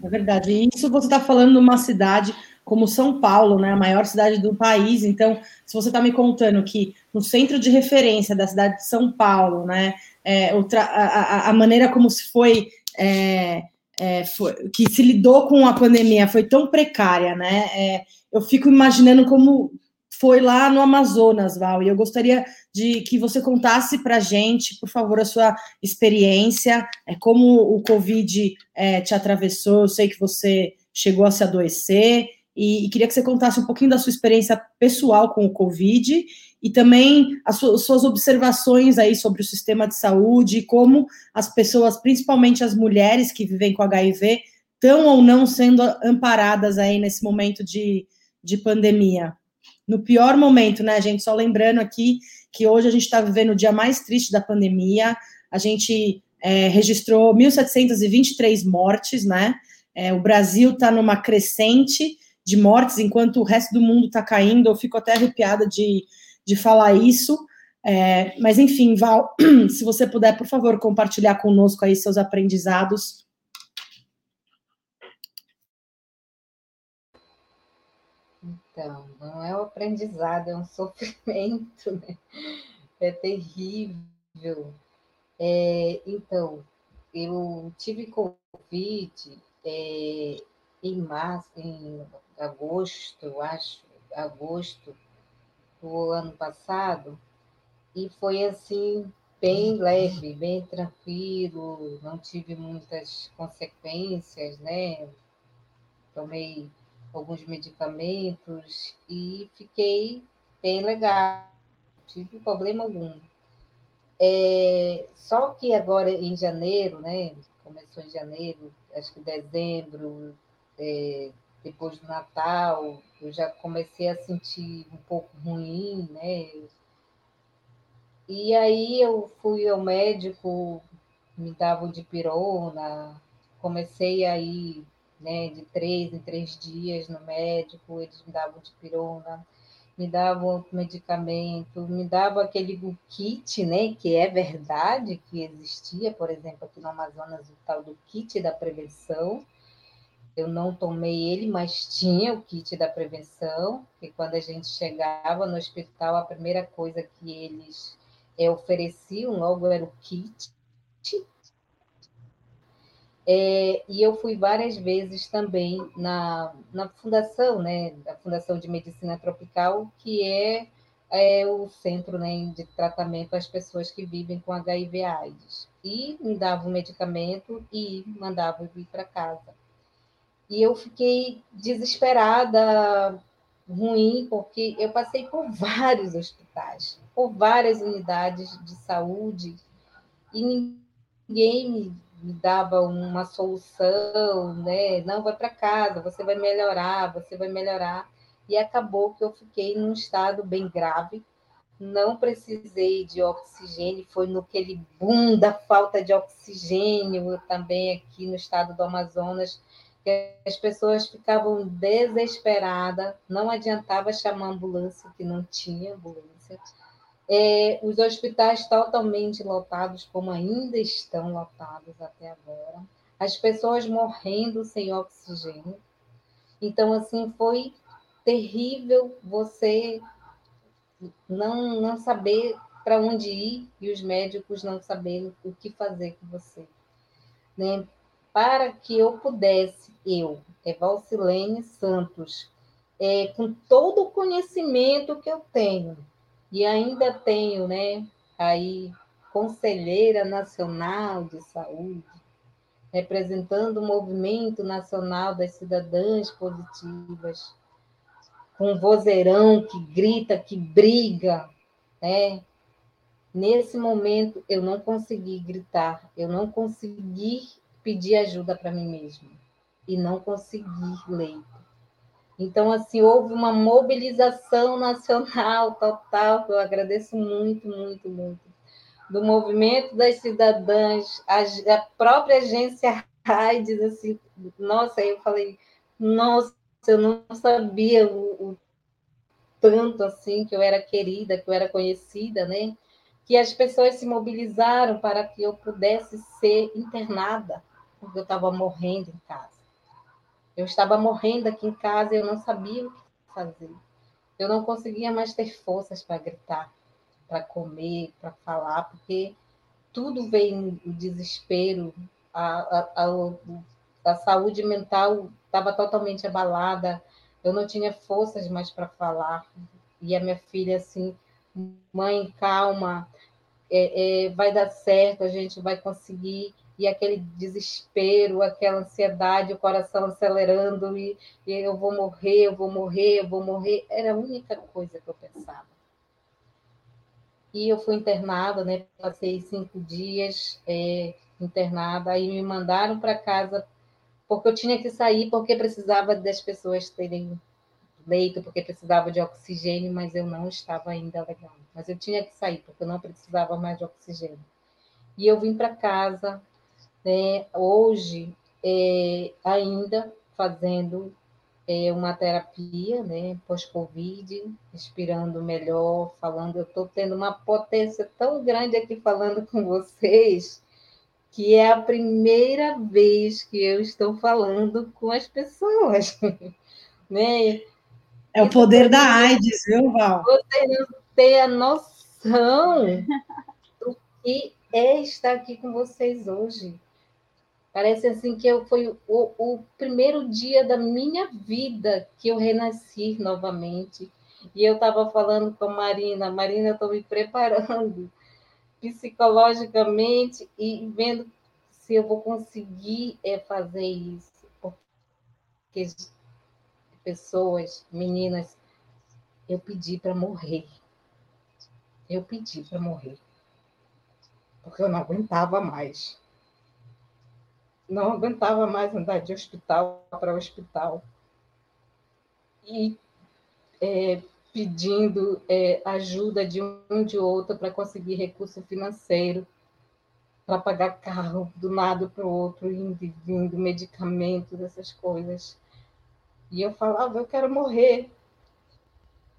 Speaker 1: É verdade. E isso você está falando numa cidade como São Paulo, né, a maior cidade do país. Então, se você está me contando que no centro de referência da cidade de São Paulo, né, é, a, a, a, maneira como se foi, é, é, foi, que se lidou com a pandemia foi tão precária, né? É, eu fico imaginando como foi lá no Amazonas, Val, e eu gostaria de que você contasse para a gente, por favor, a sua experiência, é, como o Covid é, te atravessou. Eu sei que você chegou a se adoecer, e, e, queria que você contasse um pouquinho da sua experiência pessoal com o Covid e também as suas observações aí sobre o sistema de saúde e como as pessoas, principalmente as mulheres que vivem com HIV, estão ou não sendo amparadas aí nesse momento de, de pandemia. No pior momento, né, gente? Só lembrando aqui que hoje a gente está vivendo o dia mais triste da pandemia. A gente é, registrou 1.723 mortes, né? É, o Brasil está numa crescente de mortes, enquanto o resto do mundo está caindo. Eu fico até arrepiada de, de falar isso. É, mas, enfim, Val, se você puder, por favor, compartilhar conosco aí seus aprendizados.
Speaker 3: Então, não é um aprendizado, é um sofrimento, né? É terrível. É, então, eu tive Covid é, em março, em agosto, eu acho, agosto do ano passado, e foi assim, bem leve, bem tranquilo, não tive muitas consequências, né? Tomei alguns medicamentos e fiquei bem legal, não tive problema algum. É, só que agora em janeiro, né? Começou em janeiro, acho que dezembro, é, depois do Natal, eu já comecei a sentir um pouco ruim, né? E aí eu fui ao médico, me davam de pirona, comecei a ir né, de três em três dias no médico, eles me davam de pirona, me davam outro medicamento, me davam aquele kit, né, que é verdade que existia, por exemplo, aqui no Amazonas, o tal do kit da prevenção, eu não tomei ele, mas tinha o kit da prevenção, que quando a gente chegava no hospital, a primeira coisa que eles é, ofereciam logo era o kit. É, e eu fui várias vezes também na, na fundação, né, a Fundação de Medicina Tropical, que é, é o centro né, de tratamento às pessoas que vivem com HIV/AIDS. E me davam um medicamento e mandavam ir para casa. E eu fiquei desesperada, ruim, porque eu passei por vários hospitais, por várias unidades de saúde, e ninguém me, me dava uma solução, né? Não, vai para casa, você vai melhorar, você vai melhorar. E acabou que eu fiquei num estado bem grave, não precisei de oxigênio, foi no aquele boom da falta de oxigênio também aqui no estado do Amazonas, que as pessoas ficavam desesperadas, não adiantava chamar ambulância, que não tinha ambulância. É, os hospitais totalmente lotados, como ainda estão lotados até agora. As pessoas morrendo sem oxigênio. Então, assim, foi terrível você não, não saber para onde ir e os médicos não saberem o que fazer com você. Né? Para que eu pudesse, eu, Evalcilene Santos, é, com todo o conhecimento que eu tenho, e ainda tenho, né, aí, conselheira nacional de saúde, representando o movimento nacional das cidadãs positivas, com um vozeirão que grita, que briga, né? Nesse momento eu não consegui gritar, eu não consegui pedir ajuda para mim mesma e não consegui leito. Então, assim, houve uma mobilização nacional total, que eu agradeço muito, muito, muito, do movimento das cidadãs, a, a própria agência AIDS, assim, nossa, aí eu falei, nossa, eu não sabia o, o tanto assim que eu era querida, que eu era conhecida, né? Que as pessoas se mobilizaram para que eu pudesse ser internada, porque eu estava morrendo em casa. Eu estava morrendo aqui em casa e eu não sabia o que fazer. Eu não conseguia mais ter forças para gritar, para comer, para falar, porque tudo veio em desespero. A, a, a, a saúde mental estava totalmente abalada, eu não tinha forças mais para falar. E a minha filha, assim, mãe, calma, é, é, vai dar certo, a gente vai conseguir. E aquele desespero, aquela ansiedade, o coração acelerando, e, e eu vou morrer, eu vou morrer, eu vou morrer, era a única coisa que eu pensava. E eu fui internada, né? Passei cinco dias é, internada, aí me mandaram para casa porque eu tinha que sair porque precisava das pessoas terem leito, porque precisava de oxigênio, mas eu não estava ainda legal. Mas eu tinha que sair porque eu não precisava mais de oxigênio. E eu vim para casa, né, hoje, é, ainda fazendo é, uma terapia, né, pós-Covid, respirando melhor, falando. Eu estou tendo uma potência tão grande aqui falando com vocês que é a primeira vez que eu estou falando com as pessoas. né?
Speaker 1: É o poder da AIDS, viu, Val?
Speaker 3: Você não tem a noção do que é estar aqui com vocês hoje. Parece assim que eu, foi o, o primeiro dia da minha vida que eu renasci novamente. E eu estava falando com a Marina, Marina, eu estou me preparando psicologicamente e vendo se eu vou conseguir é, fazer isso. Porque pessoas, meninas, eu pedi para morrer. Eu pedi para morrer. Porque eu não aguentava mais. Não aguentava mais andar de hospital para hospital. E é, pedindo é, ajuda de um de outro para conseguir recurso financeiro, para pagar carro do lado para o outro, indo e vindo, medicamentos, essas coisas. E eu falava, eu quero morrer.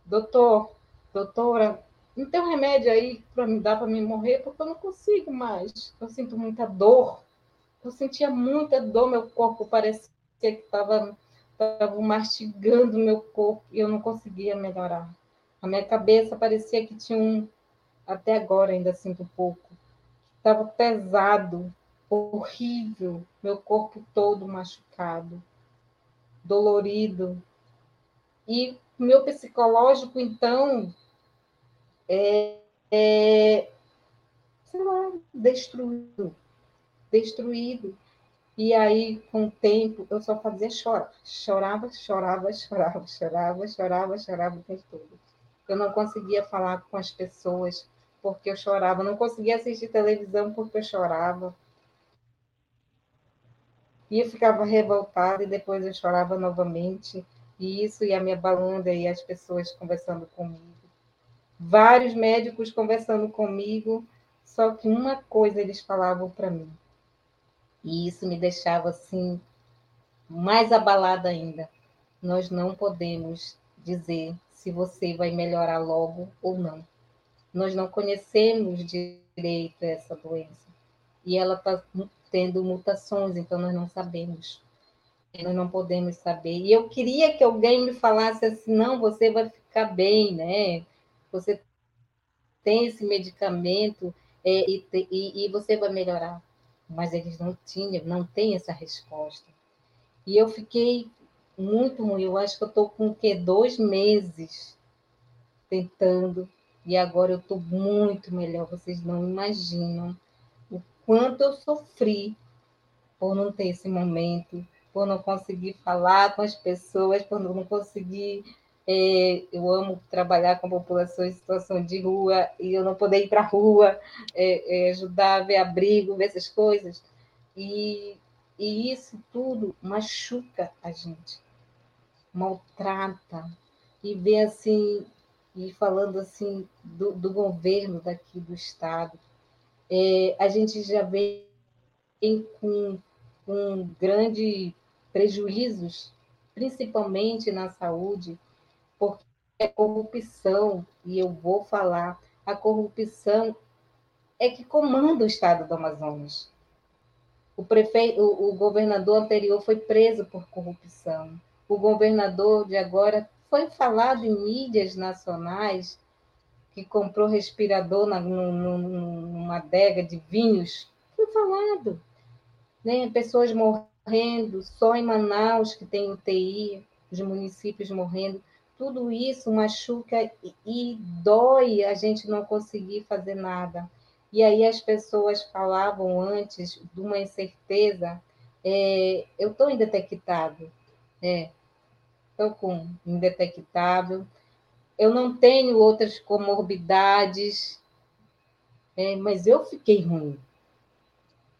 Speaker 3: Doutor, doutora, não tem um remédio aí para me dar para me morrer? Porque eu não consigo mais. Eu sinto muita dor. Eu sentia muita dor, meu corpo parecia que estava mastigando meu corpo e eu não conseguia melhorar. A minha cabeça parecia que tinha um, até agora ainda sinto um pouco, estava pesado, horrível, meu corpo todo machucado, dolorido. E meu psicológico, então, é, é sei lá, destruído, destruído. E aí, com o tempo, eu só fazia chorar. Chorava, chorava, chorava, chorava, chorava, chorava o tempo todo. Eu não conseguia falar com as pessoas porque eu chorava. Não conseguia assistir televisão porque eu chorava. E eu ficava revoltada e depois eu chorava novamente. E isso ia me abalando e as pessoas conversando comigo. Vários médicos conversando comigo, só que uma coisa eles falavam para mim e isso me deixava assim mais abalada ainda. Nós não podemos dizer se você vai melhorar logo ou não. Nós não conhecemos direito essa doença. E ela está tendo mutações, então nós não sabemos. Nós não podemos saber. E eu queria que alguém me falasse assim: não, você vai ficar bem, né? Você tem esse medicamento é, e, e, e você vai melhorar. Mas eles não tinham, não têm essa resposta. E eu fiquei muito ruim. Eu acho que eu estou com o quê? Dois meses tentando. E agora eu estou muito melhor. Vocês não imaginam o quanto eu sofri por não ter esse momento, por não conseguir falar com as pessoas, por não conseguir. É, eu amo trabalhar com a população em situação de rua e eu não poder ir para a rua, é, é, ajudar a ver abrigo, ver essas coisas. E, e isso tudo machuca a gente maltrata e vê assim e falando assim do, do governo daqui do estado, a gente já vem com, com grandes prejuízos, principalmente na saúde, porque a corrupção, e eu vou falar, a corrupção é que comanda o estado do Amazonas. O prefeito, o, o governador anterior foi preso por corrupção o governador de agora foi falado em mídias nacionais que comprou respirador na, numa adega de vinhos. Foi falado. Né? Pessoas morrendo, só em Manaus, que tem UTI, os municípios morrendo. Tudo isso machuca e, e dói a gente não conseguir fazer nada. E aí as pessoas falavam antes de uma incerteza, é, eu estou indetectável. É, estou com indetectável. Eu não tenho outras comorbidades, é, mas eu fiquei ruim.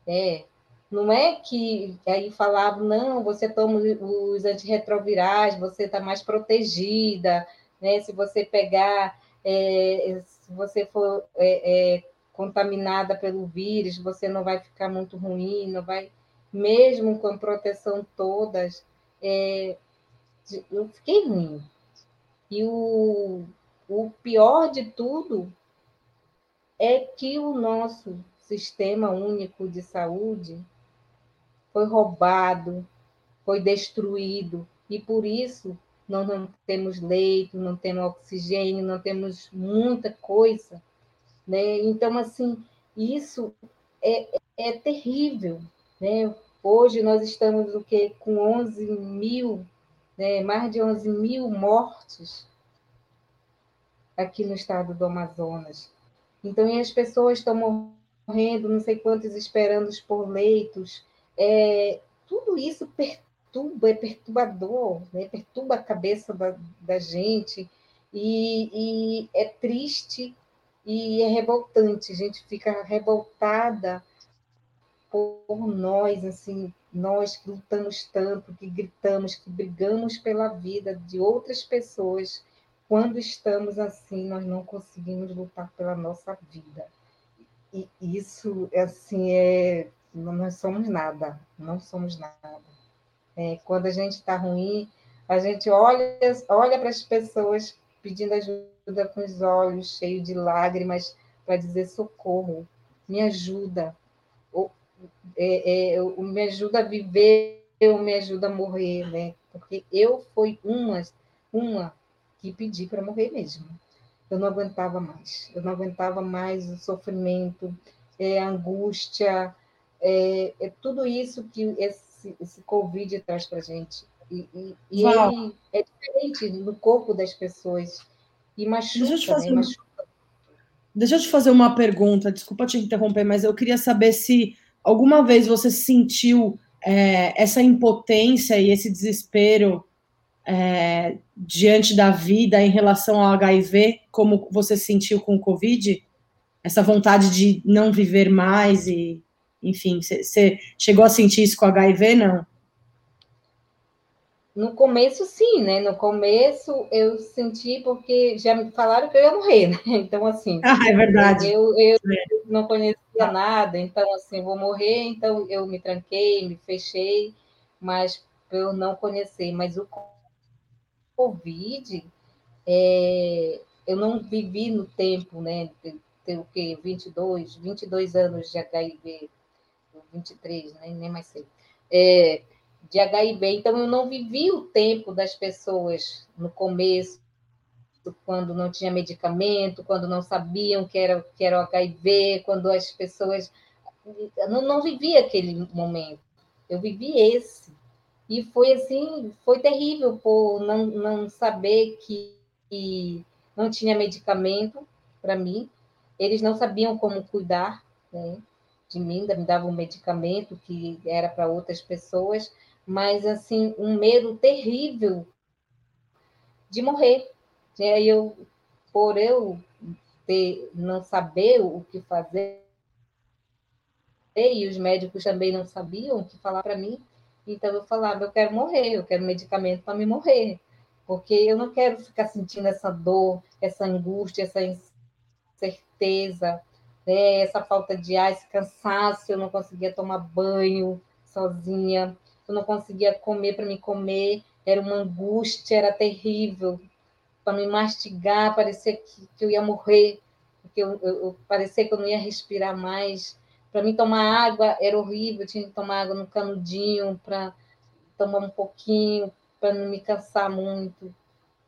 Speaker 3: É, não é que aí falavam, não, você toma os antirretrovirais, você está mais protegida, né? Se você pegar, é, se você for é, é, contaminada pelo vírus, você não vai ficar muito ruim, não vai, mesmo com proteção todas, é, eu fiquei ruim. E o, o pior de tudo é que o nosso sistema único de saúde foi roubado, foi destruído, e por isso nós não temos leito, não temos oxigênio, não temos muita coisa. Né? Então, assim, isso é, é terrível. Né? Hoje nós estamos o quê? com 11 mil né, mais de 11 mil mortes aqui no estado do Amazonas. Então, e as pessoas estão morrendo, não sei quantos esperando por leitos. É, tudo isso perturba, é perturbador, né? perturba a cabeça da, da gente e, e é triste e é revoltante. A gente fica revoltada por nós, assim, nós que lutamos tanto, que gritamos, que brigamos pela vida de outras pessoas, quando estamos assim, nós não conseguimos lutar pela nossa vida. E isso, assim, é, nós somos nada, não somos nada. É, quando a gente está ruim, a gente olha, olha para as pessoas pedindo ajuda com os olhos cheios de lágrimas para dizer socorro, me ajuda, é, é, me ajuda a viver, eu me ajuda a morrer, né? Porque eu fui uma, uma que pedi para morrer mesmo. Eu não aguentava mais, eu não aguentava mais o sofrimento, é, a angústia, é, é tudo isso que esse, esse Covid traz para a gente. E, e, e ele é diferente no corpo das pessoas. E machuca, Deixa eu te fazer, né? machuca.
Speaker 1: Deixa eu te fazer uma pergunta, desculpa te interromper, mas eu queria saber se Alguma vez você sentiu é, essa impotência e esse desespero é, diante da vida em relação ao HIV, como você sentiu com o Covid? Essa vontade de não viver mais e, enfim, você chegou a sentir isso com HIV, não?
Speaker 3: No começo, sim, né? No começo eu senti porque já me falaram que eu ia morrer, né? Então, assim.
Speaker 1: Ah, é verdade.
Speaker 3: Eu, eu é. não conhecia nada, então, assim, vou morrer, então eu me tranquei, me fechei, mas eu não conhecer, mas o Covid, é, eu não vivi no tempo, né? Ter o quê? 22, 22 anos de HIV, 23, né? nem mais sei. É, de HIV, então eu não vivi o tempo das pessoas no começo, quando não tinha medicamento, quando não sabiam que era, que era o HIV, quando as pessoas. Eu não, não vivi aquele momento, eu vivi esse. E foi assim, foi terrível por não, não saber que, que não tinha medicamento para mim, eles não sabiam como cuidar né, de mim, me davam um medicamento que era para outras pessoas, mas assim, um medo terrível de morrer. E aí eu, por eu ter, não saber o que fazer, e os médicos também não sabiam o que falar para mim, então eu falava, eu quero morrer, eu quero medicamento para me morrer, porque eu não quero ficar sentindo essa dor, essa angústia, essa incerteza, né? essa falta de ar, esse cansaço, eu não conseguia tomar banho sozinha, eu não conseguia comer para me comer, era uma angústia, era terrível, para me mastigar, parecia que, que eu ia morrer, porque eu, eu, eu, parecia que eu não ia respirar mais, para mim, tomar água era horrível, eu tinha que tomar água no canudinho para tomar um pouquinho, para não me cansar muito.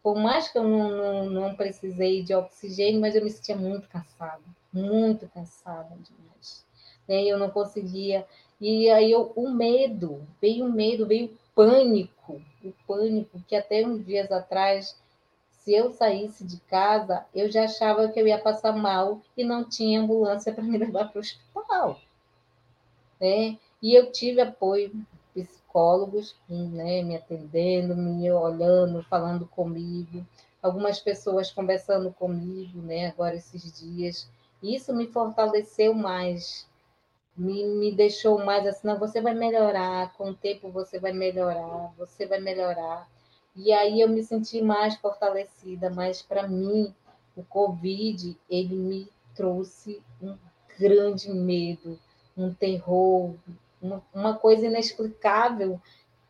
Speaker 3: Por mais que eu não, não, não, precisei de oxigênio, mas eu me sentia muito cansada, muito cansada demais. Né? Eu não conseguia. E aí eu, o medo, veio o medo, veio o pânico, o pânico, que até uns dias atrás se eu saísse de casa, eu já achava que eu ia passar mal e não tinha ambulância para me levar para o hospital. Né? E eu tive apoio psicólogos né, me atendendo, me olhando, falando comigo, algumas pessoas conversando comigo né, agora esses dias. Isso me fortaleceu mais, me, me deixou mais assim, não, você vai melhorar, com o tempo você vai melhorar, você vai melhorar. E aí eu me senti mais fortalecida, mas para mim o Covid ele me trouxe um grande medo, um terror, uma, coisa inexplicável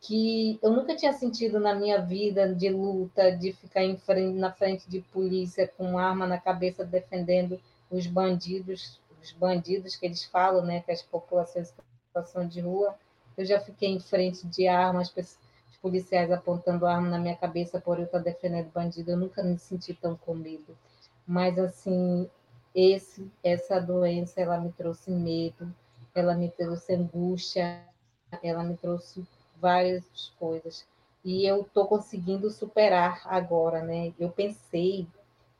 Speaker 3: que eu nunca tinha sentido na minha vida de luta, de ficar frente, na frente de polícia com arma na cabeça defendendo os bandidos, os bandidos que eles falam, né, que as populações situação de rua. Eu já fiquei em frente de armas, policiais apontando arma na minha cabeça por eu estar defendendo bandido, eu nunca me senti tão com medo. Mas, assim, esse, essa doença, ela me trouxe medo, ela me trouxe angústia, ela me trouxe várias coisas. E eu estou conseguindo superar agora, né? Eu pensei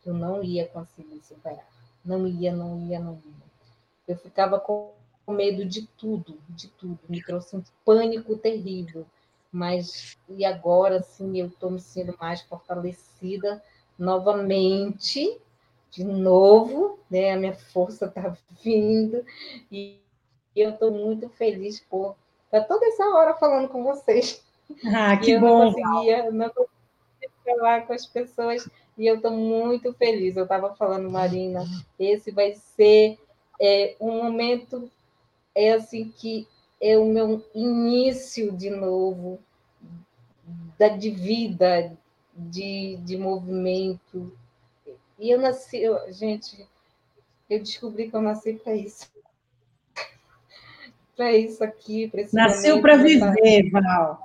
Speaker 3: que eu não ia conseguir superar. Não ia, não ia, não ia. Eu ficava com medo de tudo, de tudo. Me trouxe um pânico terrível mas e agora sim eu estou me sentindo mais fortalecida novamente, de novo, né? A minha força está vindo e eu estou muito feliz por estar toda essa hora falando com vocês.
Speaker 1: Ah, que
Speaker 3: eu
Speaker 1: bom!
Speaker 3: Não conseguia, não conseguia falar com as pessoas e eu estou muito feliz. Eu estava falando, Marina, esse vai ser é, um momento é assim que é o meu início de novo da, de vida, de, de movimento. E eu nasci, eu, gente, eu descobri que eu nasci para isso. Para isso aqui, esse
Speaker 1: Nasceu para viver, Val.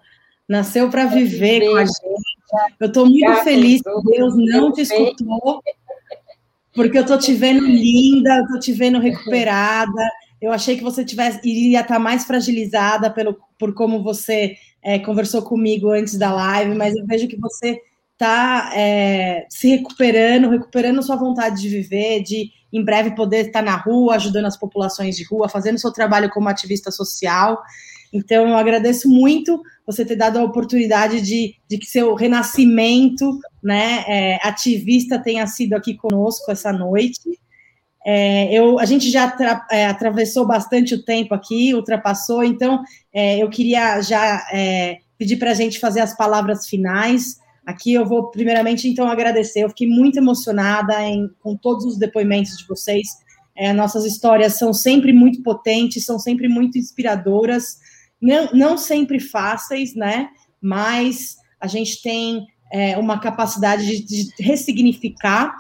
Speaker 1: Nasceu para viver, viver, com a gente. Eu estou muito Graças feliz que Deus não te escutou, porque eu estou te vendo linda, eu estou te vendo recuperada. Eu achei que você tivesse, iria estar mais fragilizada pelo, por como você é, conversou comigo antes da live, mas eu vejo que você está é, se recuperando, recuperando sua vontade de viver, de em breve poder estar na rua, ajudando as populações de rua, fazendo seu trabalho como ativista social. Então, eu agradeço muito você ter dado a oportunidade de, de que seu renascimento né, é, ativista tenha sido aqui conosco essa noite. É, eu, a gente já tra, é, atravessou bastante o tempo aqui, ultrapassou, então é, eu queria já é, pedir para a gente fazer as palavras finais. Aqui eu vou, primeiramente, então, agradecer. Eu fiquei muito emocionada em, com todos os depoimentos de vocês. É, nossas histórias são sempre muito potentes, são sempre muito inspiradoras, não, não sempre fáceis, né? mais a gente tem é, uma capacidade de, de ressignificar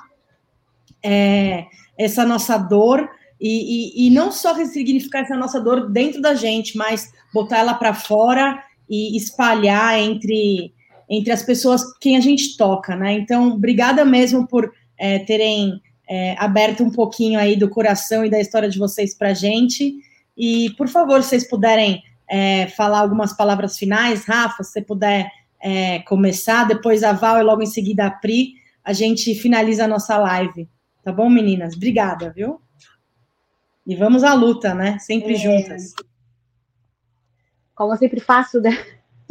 Speaker 1: é, essa nossa dor e, e, e, não só ressignificar essa nossa dor dentro da gente, mas botar ela para fora e espalhar entre, entre as pessoas quem a gente toca, né? Então, obrigada mesmo por é, terem é, aberto um pouquinho aí do coração e da história de vocês para a gente. E, por favor, se vocês puderem é, falar algumas palavras finais, Rafa, se você puder é, começar, depois a Val e logo em seguida a Pri, a gente finaliza a nossa live. Tá bom, meninas? Obrigada, viu? E vamos à luta, né? Sempre é... juntas.
Speaker 2: Como eu sempre faço, né?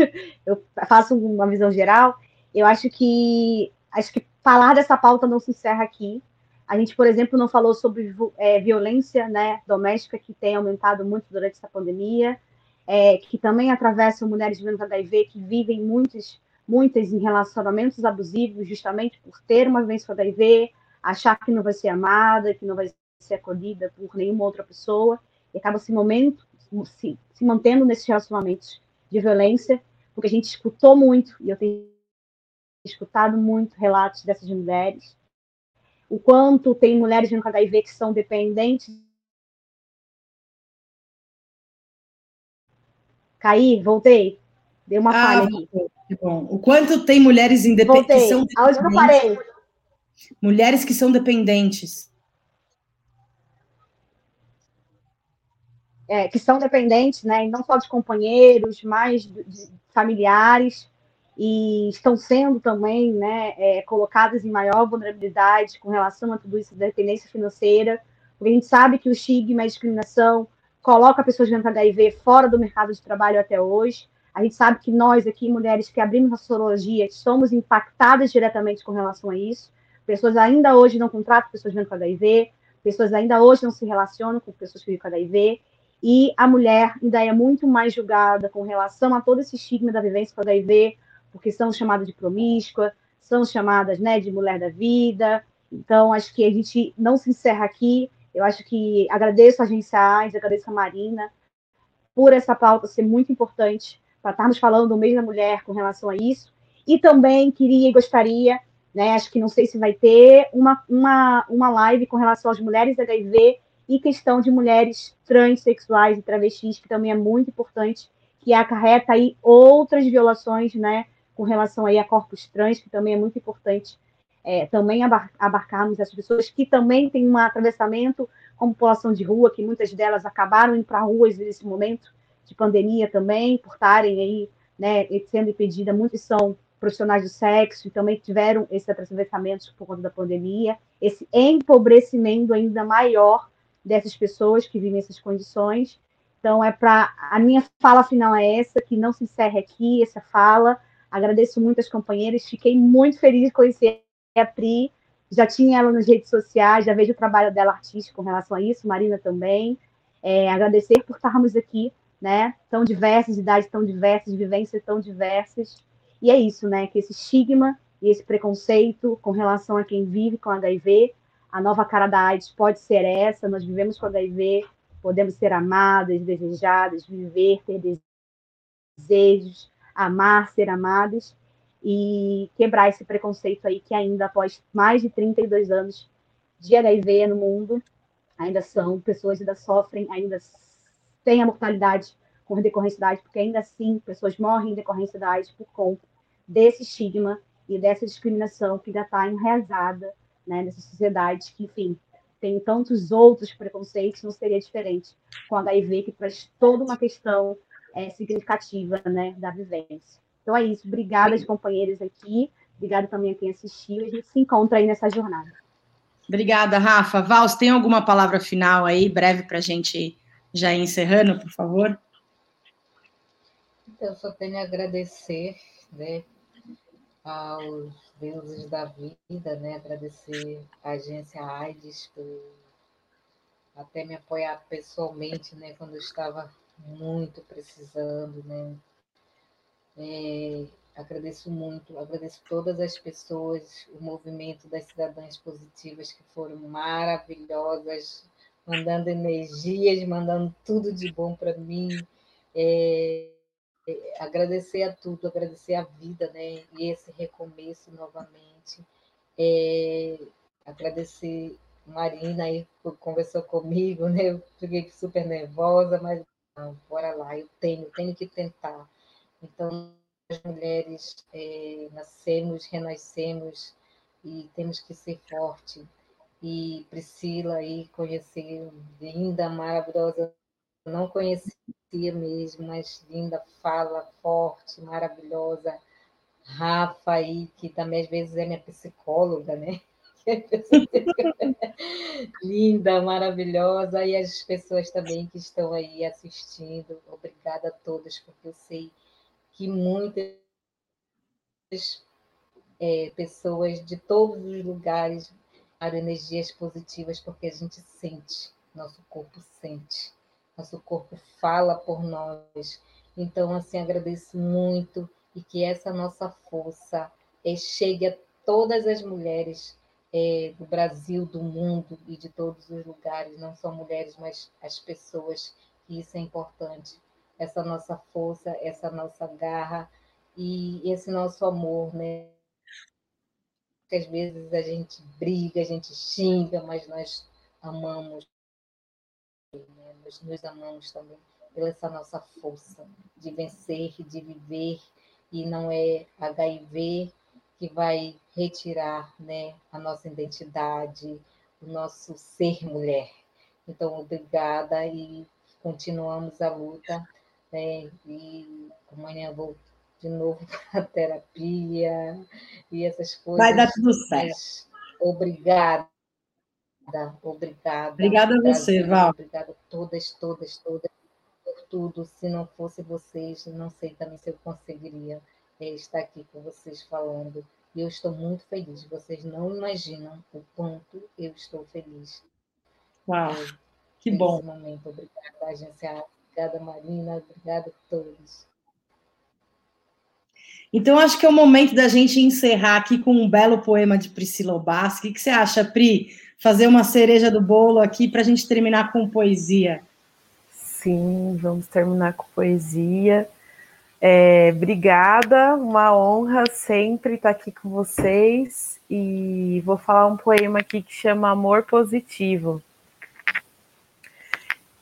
Speaker 2: eu faço uma visão geral. Eu acho que acho que falar dessa pauta não se encerra aqui. A gente, por exemplo, não falou sobre é, violência né, doméstica, que tem aumentado muito durante essa pandemia, é, que também atravessam mulheres vivendo HIV, que vivem muitas, muitas em relacionamentos abusivos, justamente por ter uma vivência com HIV, achar que não vai ser amada, que não vai ser acolhida por nenhuma outra pessoa, e acaba se, momento, se, se mantendo nesses relacionamentos de violência, porque a gente escutou muito, e eu tenho escutado muito relatos dessas mulheres, o quanto tem mulheres no HIV que são dependentes. Caí, voltei. Deu uma ah, falha aqui.
Speaker 1: Bom. O quanto tem mulheres independentes que são
Speaker 2: Aonde eu parei?
Speaker 1: Mulheres que são dependentes.
Speaker 2: É, que são dependentes, né, não só de companheiros, mas de familiares, e estão sendo também né, é, colocadas em maior vulnerabilidade com relação a tudo isso da dependência financeira, porque a gente sabe que o estigma e a discriminação coloca pessoas com HIV fora do mercado de trabalho até hoje. A gente sabe que nós aqui, mulheres que abrimos a sorologia, somos impactadas diretamente com relação a isso. Pessoas ainda hoje não contratam pessoas com HIV, pessoas ainda hoje não se relacionam com pessoas que vivem com HIV, e a mulher ainda é muito mais julgada com relação a todo esse estigma da vivência com HIV, porque são chamadas de promíscua, são chamadas né, de mulher da vida. Então, acho que a gente não se encerra aqui. Eu acho que agradeço a Agência AIDS, agradeço a Marina por essa pauta ser muito importante para estarmos falando do mês da mulher com relação a isso. E também queria e gostaria né? Acho que não sei se vai ter uma, uma, uma live com relação às mulheres HIV e questão de mulheres transexuais e travestis, que também é muito importante, que acarreta aí outras violações, né, com relação aí a corpos trans, que também é muito importante é, também abar abarcarmos essas pessoas que também têm um atravessamento como população de rua, que muitas delas acabaram indo para ruas nesse momento de pandemia também, por estarem aí, né, sendo impedidas, muitos são profissionais do sexo e também tiveram esses atravessamentos por conta da pandemia, esse empobrecimento ainda maior dessas pessoas que vivem essas condições. Então, é para. A minha fala final é essa, que não se encerre aqui essa fala. Agradeço muito as companheiras, fiquei muito feliz de conhecer a Pri. Já tinha ela nas redes sociais, já vejo o trabalho dela artístico com relação a isso, Marina também. É, agradecer por estarmos aqui, né? Tão diversas, idades tão diversas, vivências tão diversas. E é isso, né? Que esse estigma e esse preconceito com relação a quem vive com HIV, a nova cara da AIDS pode ser essa, nós vivemos com HIV, podemos ser amadas, desejadas, viver, ter desejos, amar, ser amadas, e quebrar esse preconceito aí que ainda após mais de 32 anos de HIV no mundo, ainda são pessoas ainda sofrem, ainda têm a mortalidade por decorrência da AIDS, porque ainda assim pessoas morrem em decorrência da AIDS por conta desse estigma e dessa discriminação que ainda está enraizada né, nessa sociedade, que, enfim, tem tantos outros preconceitos, não seria diferente com HIV, que traz toda uma questão é, significativa né, da vivência. Então é isso. Obrigada, as companheiras aqui. Obrigada também a quem assistiu. A gente se encontra aí nessa jornada.
Speaker 1: Obrigada, Rafa. Vals, tem alguma palavra final aí, breve, para a gente já ir encerrando, por favor?
Speaker 3: Eu só tenho a agradecer né, aos deuses da vida, né? Agradecer à agência AIDS por até me apoiar pessoalmente, né? Quando eu estava muito precisando, né? É, agradeço muito, agradeço todas as pessoas, o movimento das cidadãs positivas que foram maravilhosas, mandando energias, mandando tudo de bom para mim. É, agradecer a tudo, agradecer a vida, né? E esse recomeço novamente. É, agradecer Marina aí conversou comigo, né? Eu fiquei super nervosa, mas não, bora lá, eu tenho, tenho que tentar. Então, as mulheres é, nascemos, renascemos e temos que ser forte. E Priscila aí conhecer, linda, maravilhosa, não mesmo, mas linda, fala forte, maravilhosa. Rafa aí, que também às vezes é minha psicóloga, né? Linda, maravilhosa, e as pessoas também que estão aí assistindo. Obrigada a todas, porque eu sei que muitas é, pessoas de todos os lugares tiveram energias positivas, porque a gente sente, nosso corpo sente, nosso corpo fala por nós. Então, assim, agradeço muito e que essa nossa força é, chegue a todas as mulheres é, do Brasil, do mundo e de todos os lugares, não só mulheres, mas as pessoas, que isso é importante. Essa nossa força, essa nossa garra e esse nosso amor, né? Às vezes a gente briga, a gente xinga, mas nós amamos, né? nós nos amamos também pela essa nossa força de vencer, de viver, e não é HIV que vai retirar né, a nossa identidade, o nosso ser mulher. Então, obrigada e continuamos a luta. Né, e amanhã vou de novo para a terapia e essas coisas.
Speaker 1: Vai dar tudo certo.
Speaker 3: Obrigada. Obrigada.
Speaker 1: Obrigada a você, Val.
Speaker 3: Obrigada a todas, todas, todas por tudo. Se não fosse vocês, não sei também se eu conseguiria é, estar aqui com vocês falando. E eu estou muito feliz. Vocês não imaginam o quanto eu estou feliz.
Speaker 1: Uau, que bom.
Speaker 3: momento. Obrigada, agência. Obrigada, Marina. Obrigada a todos.
Speaker 1: Então, acho que é o momento da gente encerrar aqui com um belo poema de Priscila Obas. O que você acha, Pri? Fazer uma cereja do bolo aqui para a gente terminar com poesia.
Speaker 4: Sim, vamos terminar com poesia. É, obrigada, uma honra sempre estar aqui com vocês e vou falar um poema aqui que chama Amor Positivo.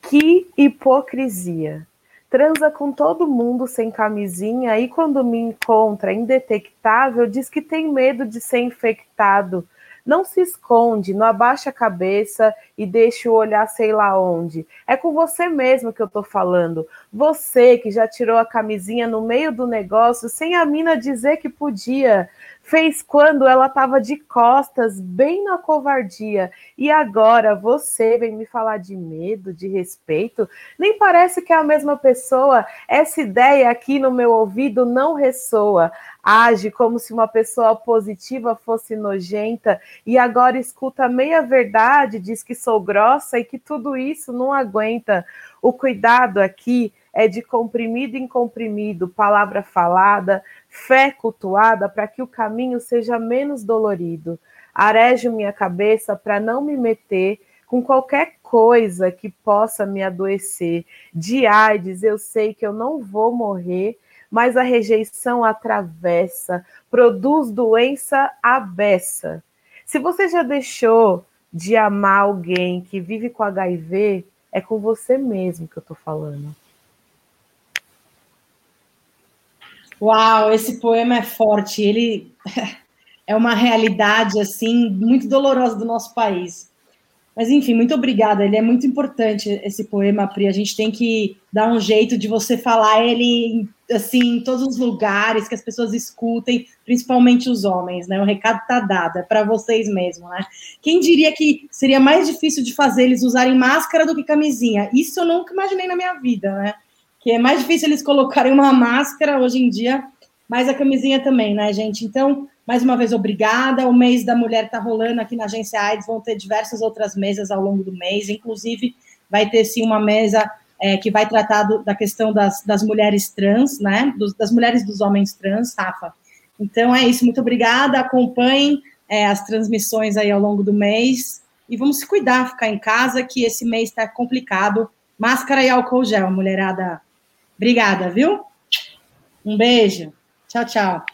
Speaker 4: Que hipocrisia! Transa com todo mundo sem camisinha e quando me encontra indetectável diz que tem medo de ser infectado não se esconde, não abaixa a cabeça e deixa o olhar sei lá onde. É com você mesmo que eu tô falando. Você que já tirou a camisinha no meio do negócio sem a mina dizer que podia fez quando ela estava de costas, bem na covardia. E agora você vem me falar de medo, de respeito? Nem parece que é a mesma pessoa. Essa ideia aqui no meu ouvido não ressoa. Age como se uma pessoa positiva fosse nojenta e agora escuta meia verdade, diz que sou grossa e que tudo isso não aguenta. O cuidado aqui é de comprimido em comprimido, palavra falada, fé cultuada, para que o caminho seja menos dolorido. Arejo minha cabeça para não me meter com qualquer coisa que possa me adoecer. De AIDS, eu sei que eu não vou morrer, mas a rejeição atravessa, produz doença abessa. Se você já deixou de amar alguém que vive com HIV, é com você mesmo que eu estou falando.
Speaker 1: Uau, esse poema é forte. Ele é uma realidade assim muito dolorosa do nosso país. Mas enfim, muito obrigada. Ele é muito importante esse poema, Pri. A gente tem que dar um jeito de você falar ele assim em todos os lugares que as pessoas escutem, principalmente os homens, né? O recado está dado, é para vocês mesmo, né? Quem diria que seria mais difícil de fazer eles usarem máscara do que camisinha? Isso eu nunca imaginei na minha vida, né? Que é mais difícil eles colocarem uma máscara hoje em dia, mas a camisinha também, né, gente? Então, mais uma vez, obrigada. O mês da mulher está rolando aqui na agência AIDS, vão ter diversas outras mesas ao longo do mês, inclusive vai ter sim uma mesa é, que vai tratar do, da questão das, das mulheres trans, né? Dos, das mulheres dos homens trans, Rafa. Então é isso, muito obrigada. Acompanhem é, as transmissões aí ao longo do mês e vamos se cuidar, ficar em casa, que esse mês está complicado. Máscara e álcool gel, mulherada. Obrigada, viu? Um beijo. Tchau, tchau.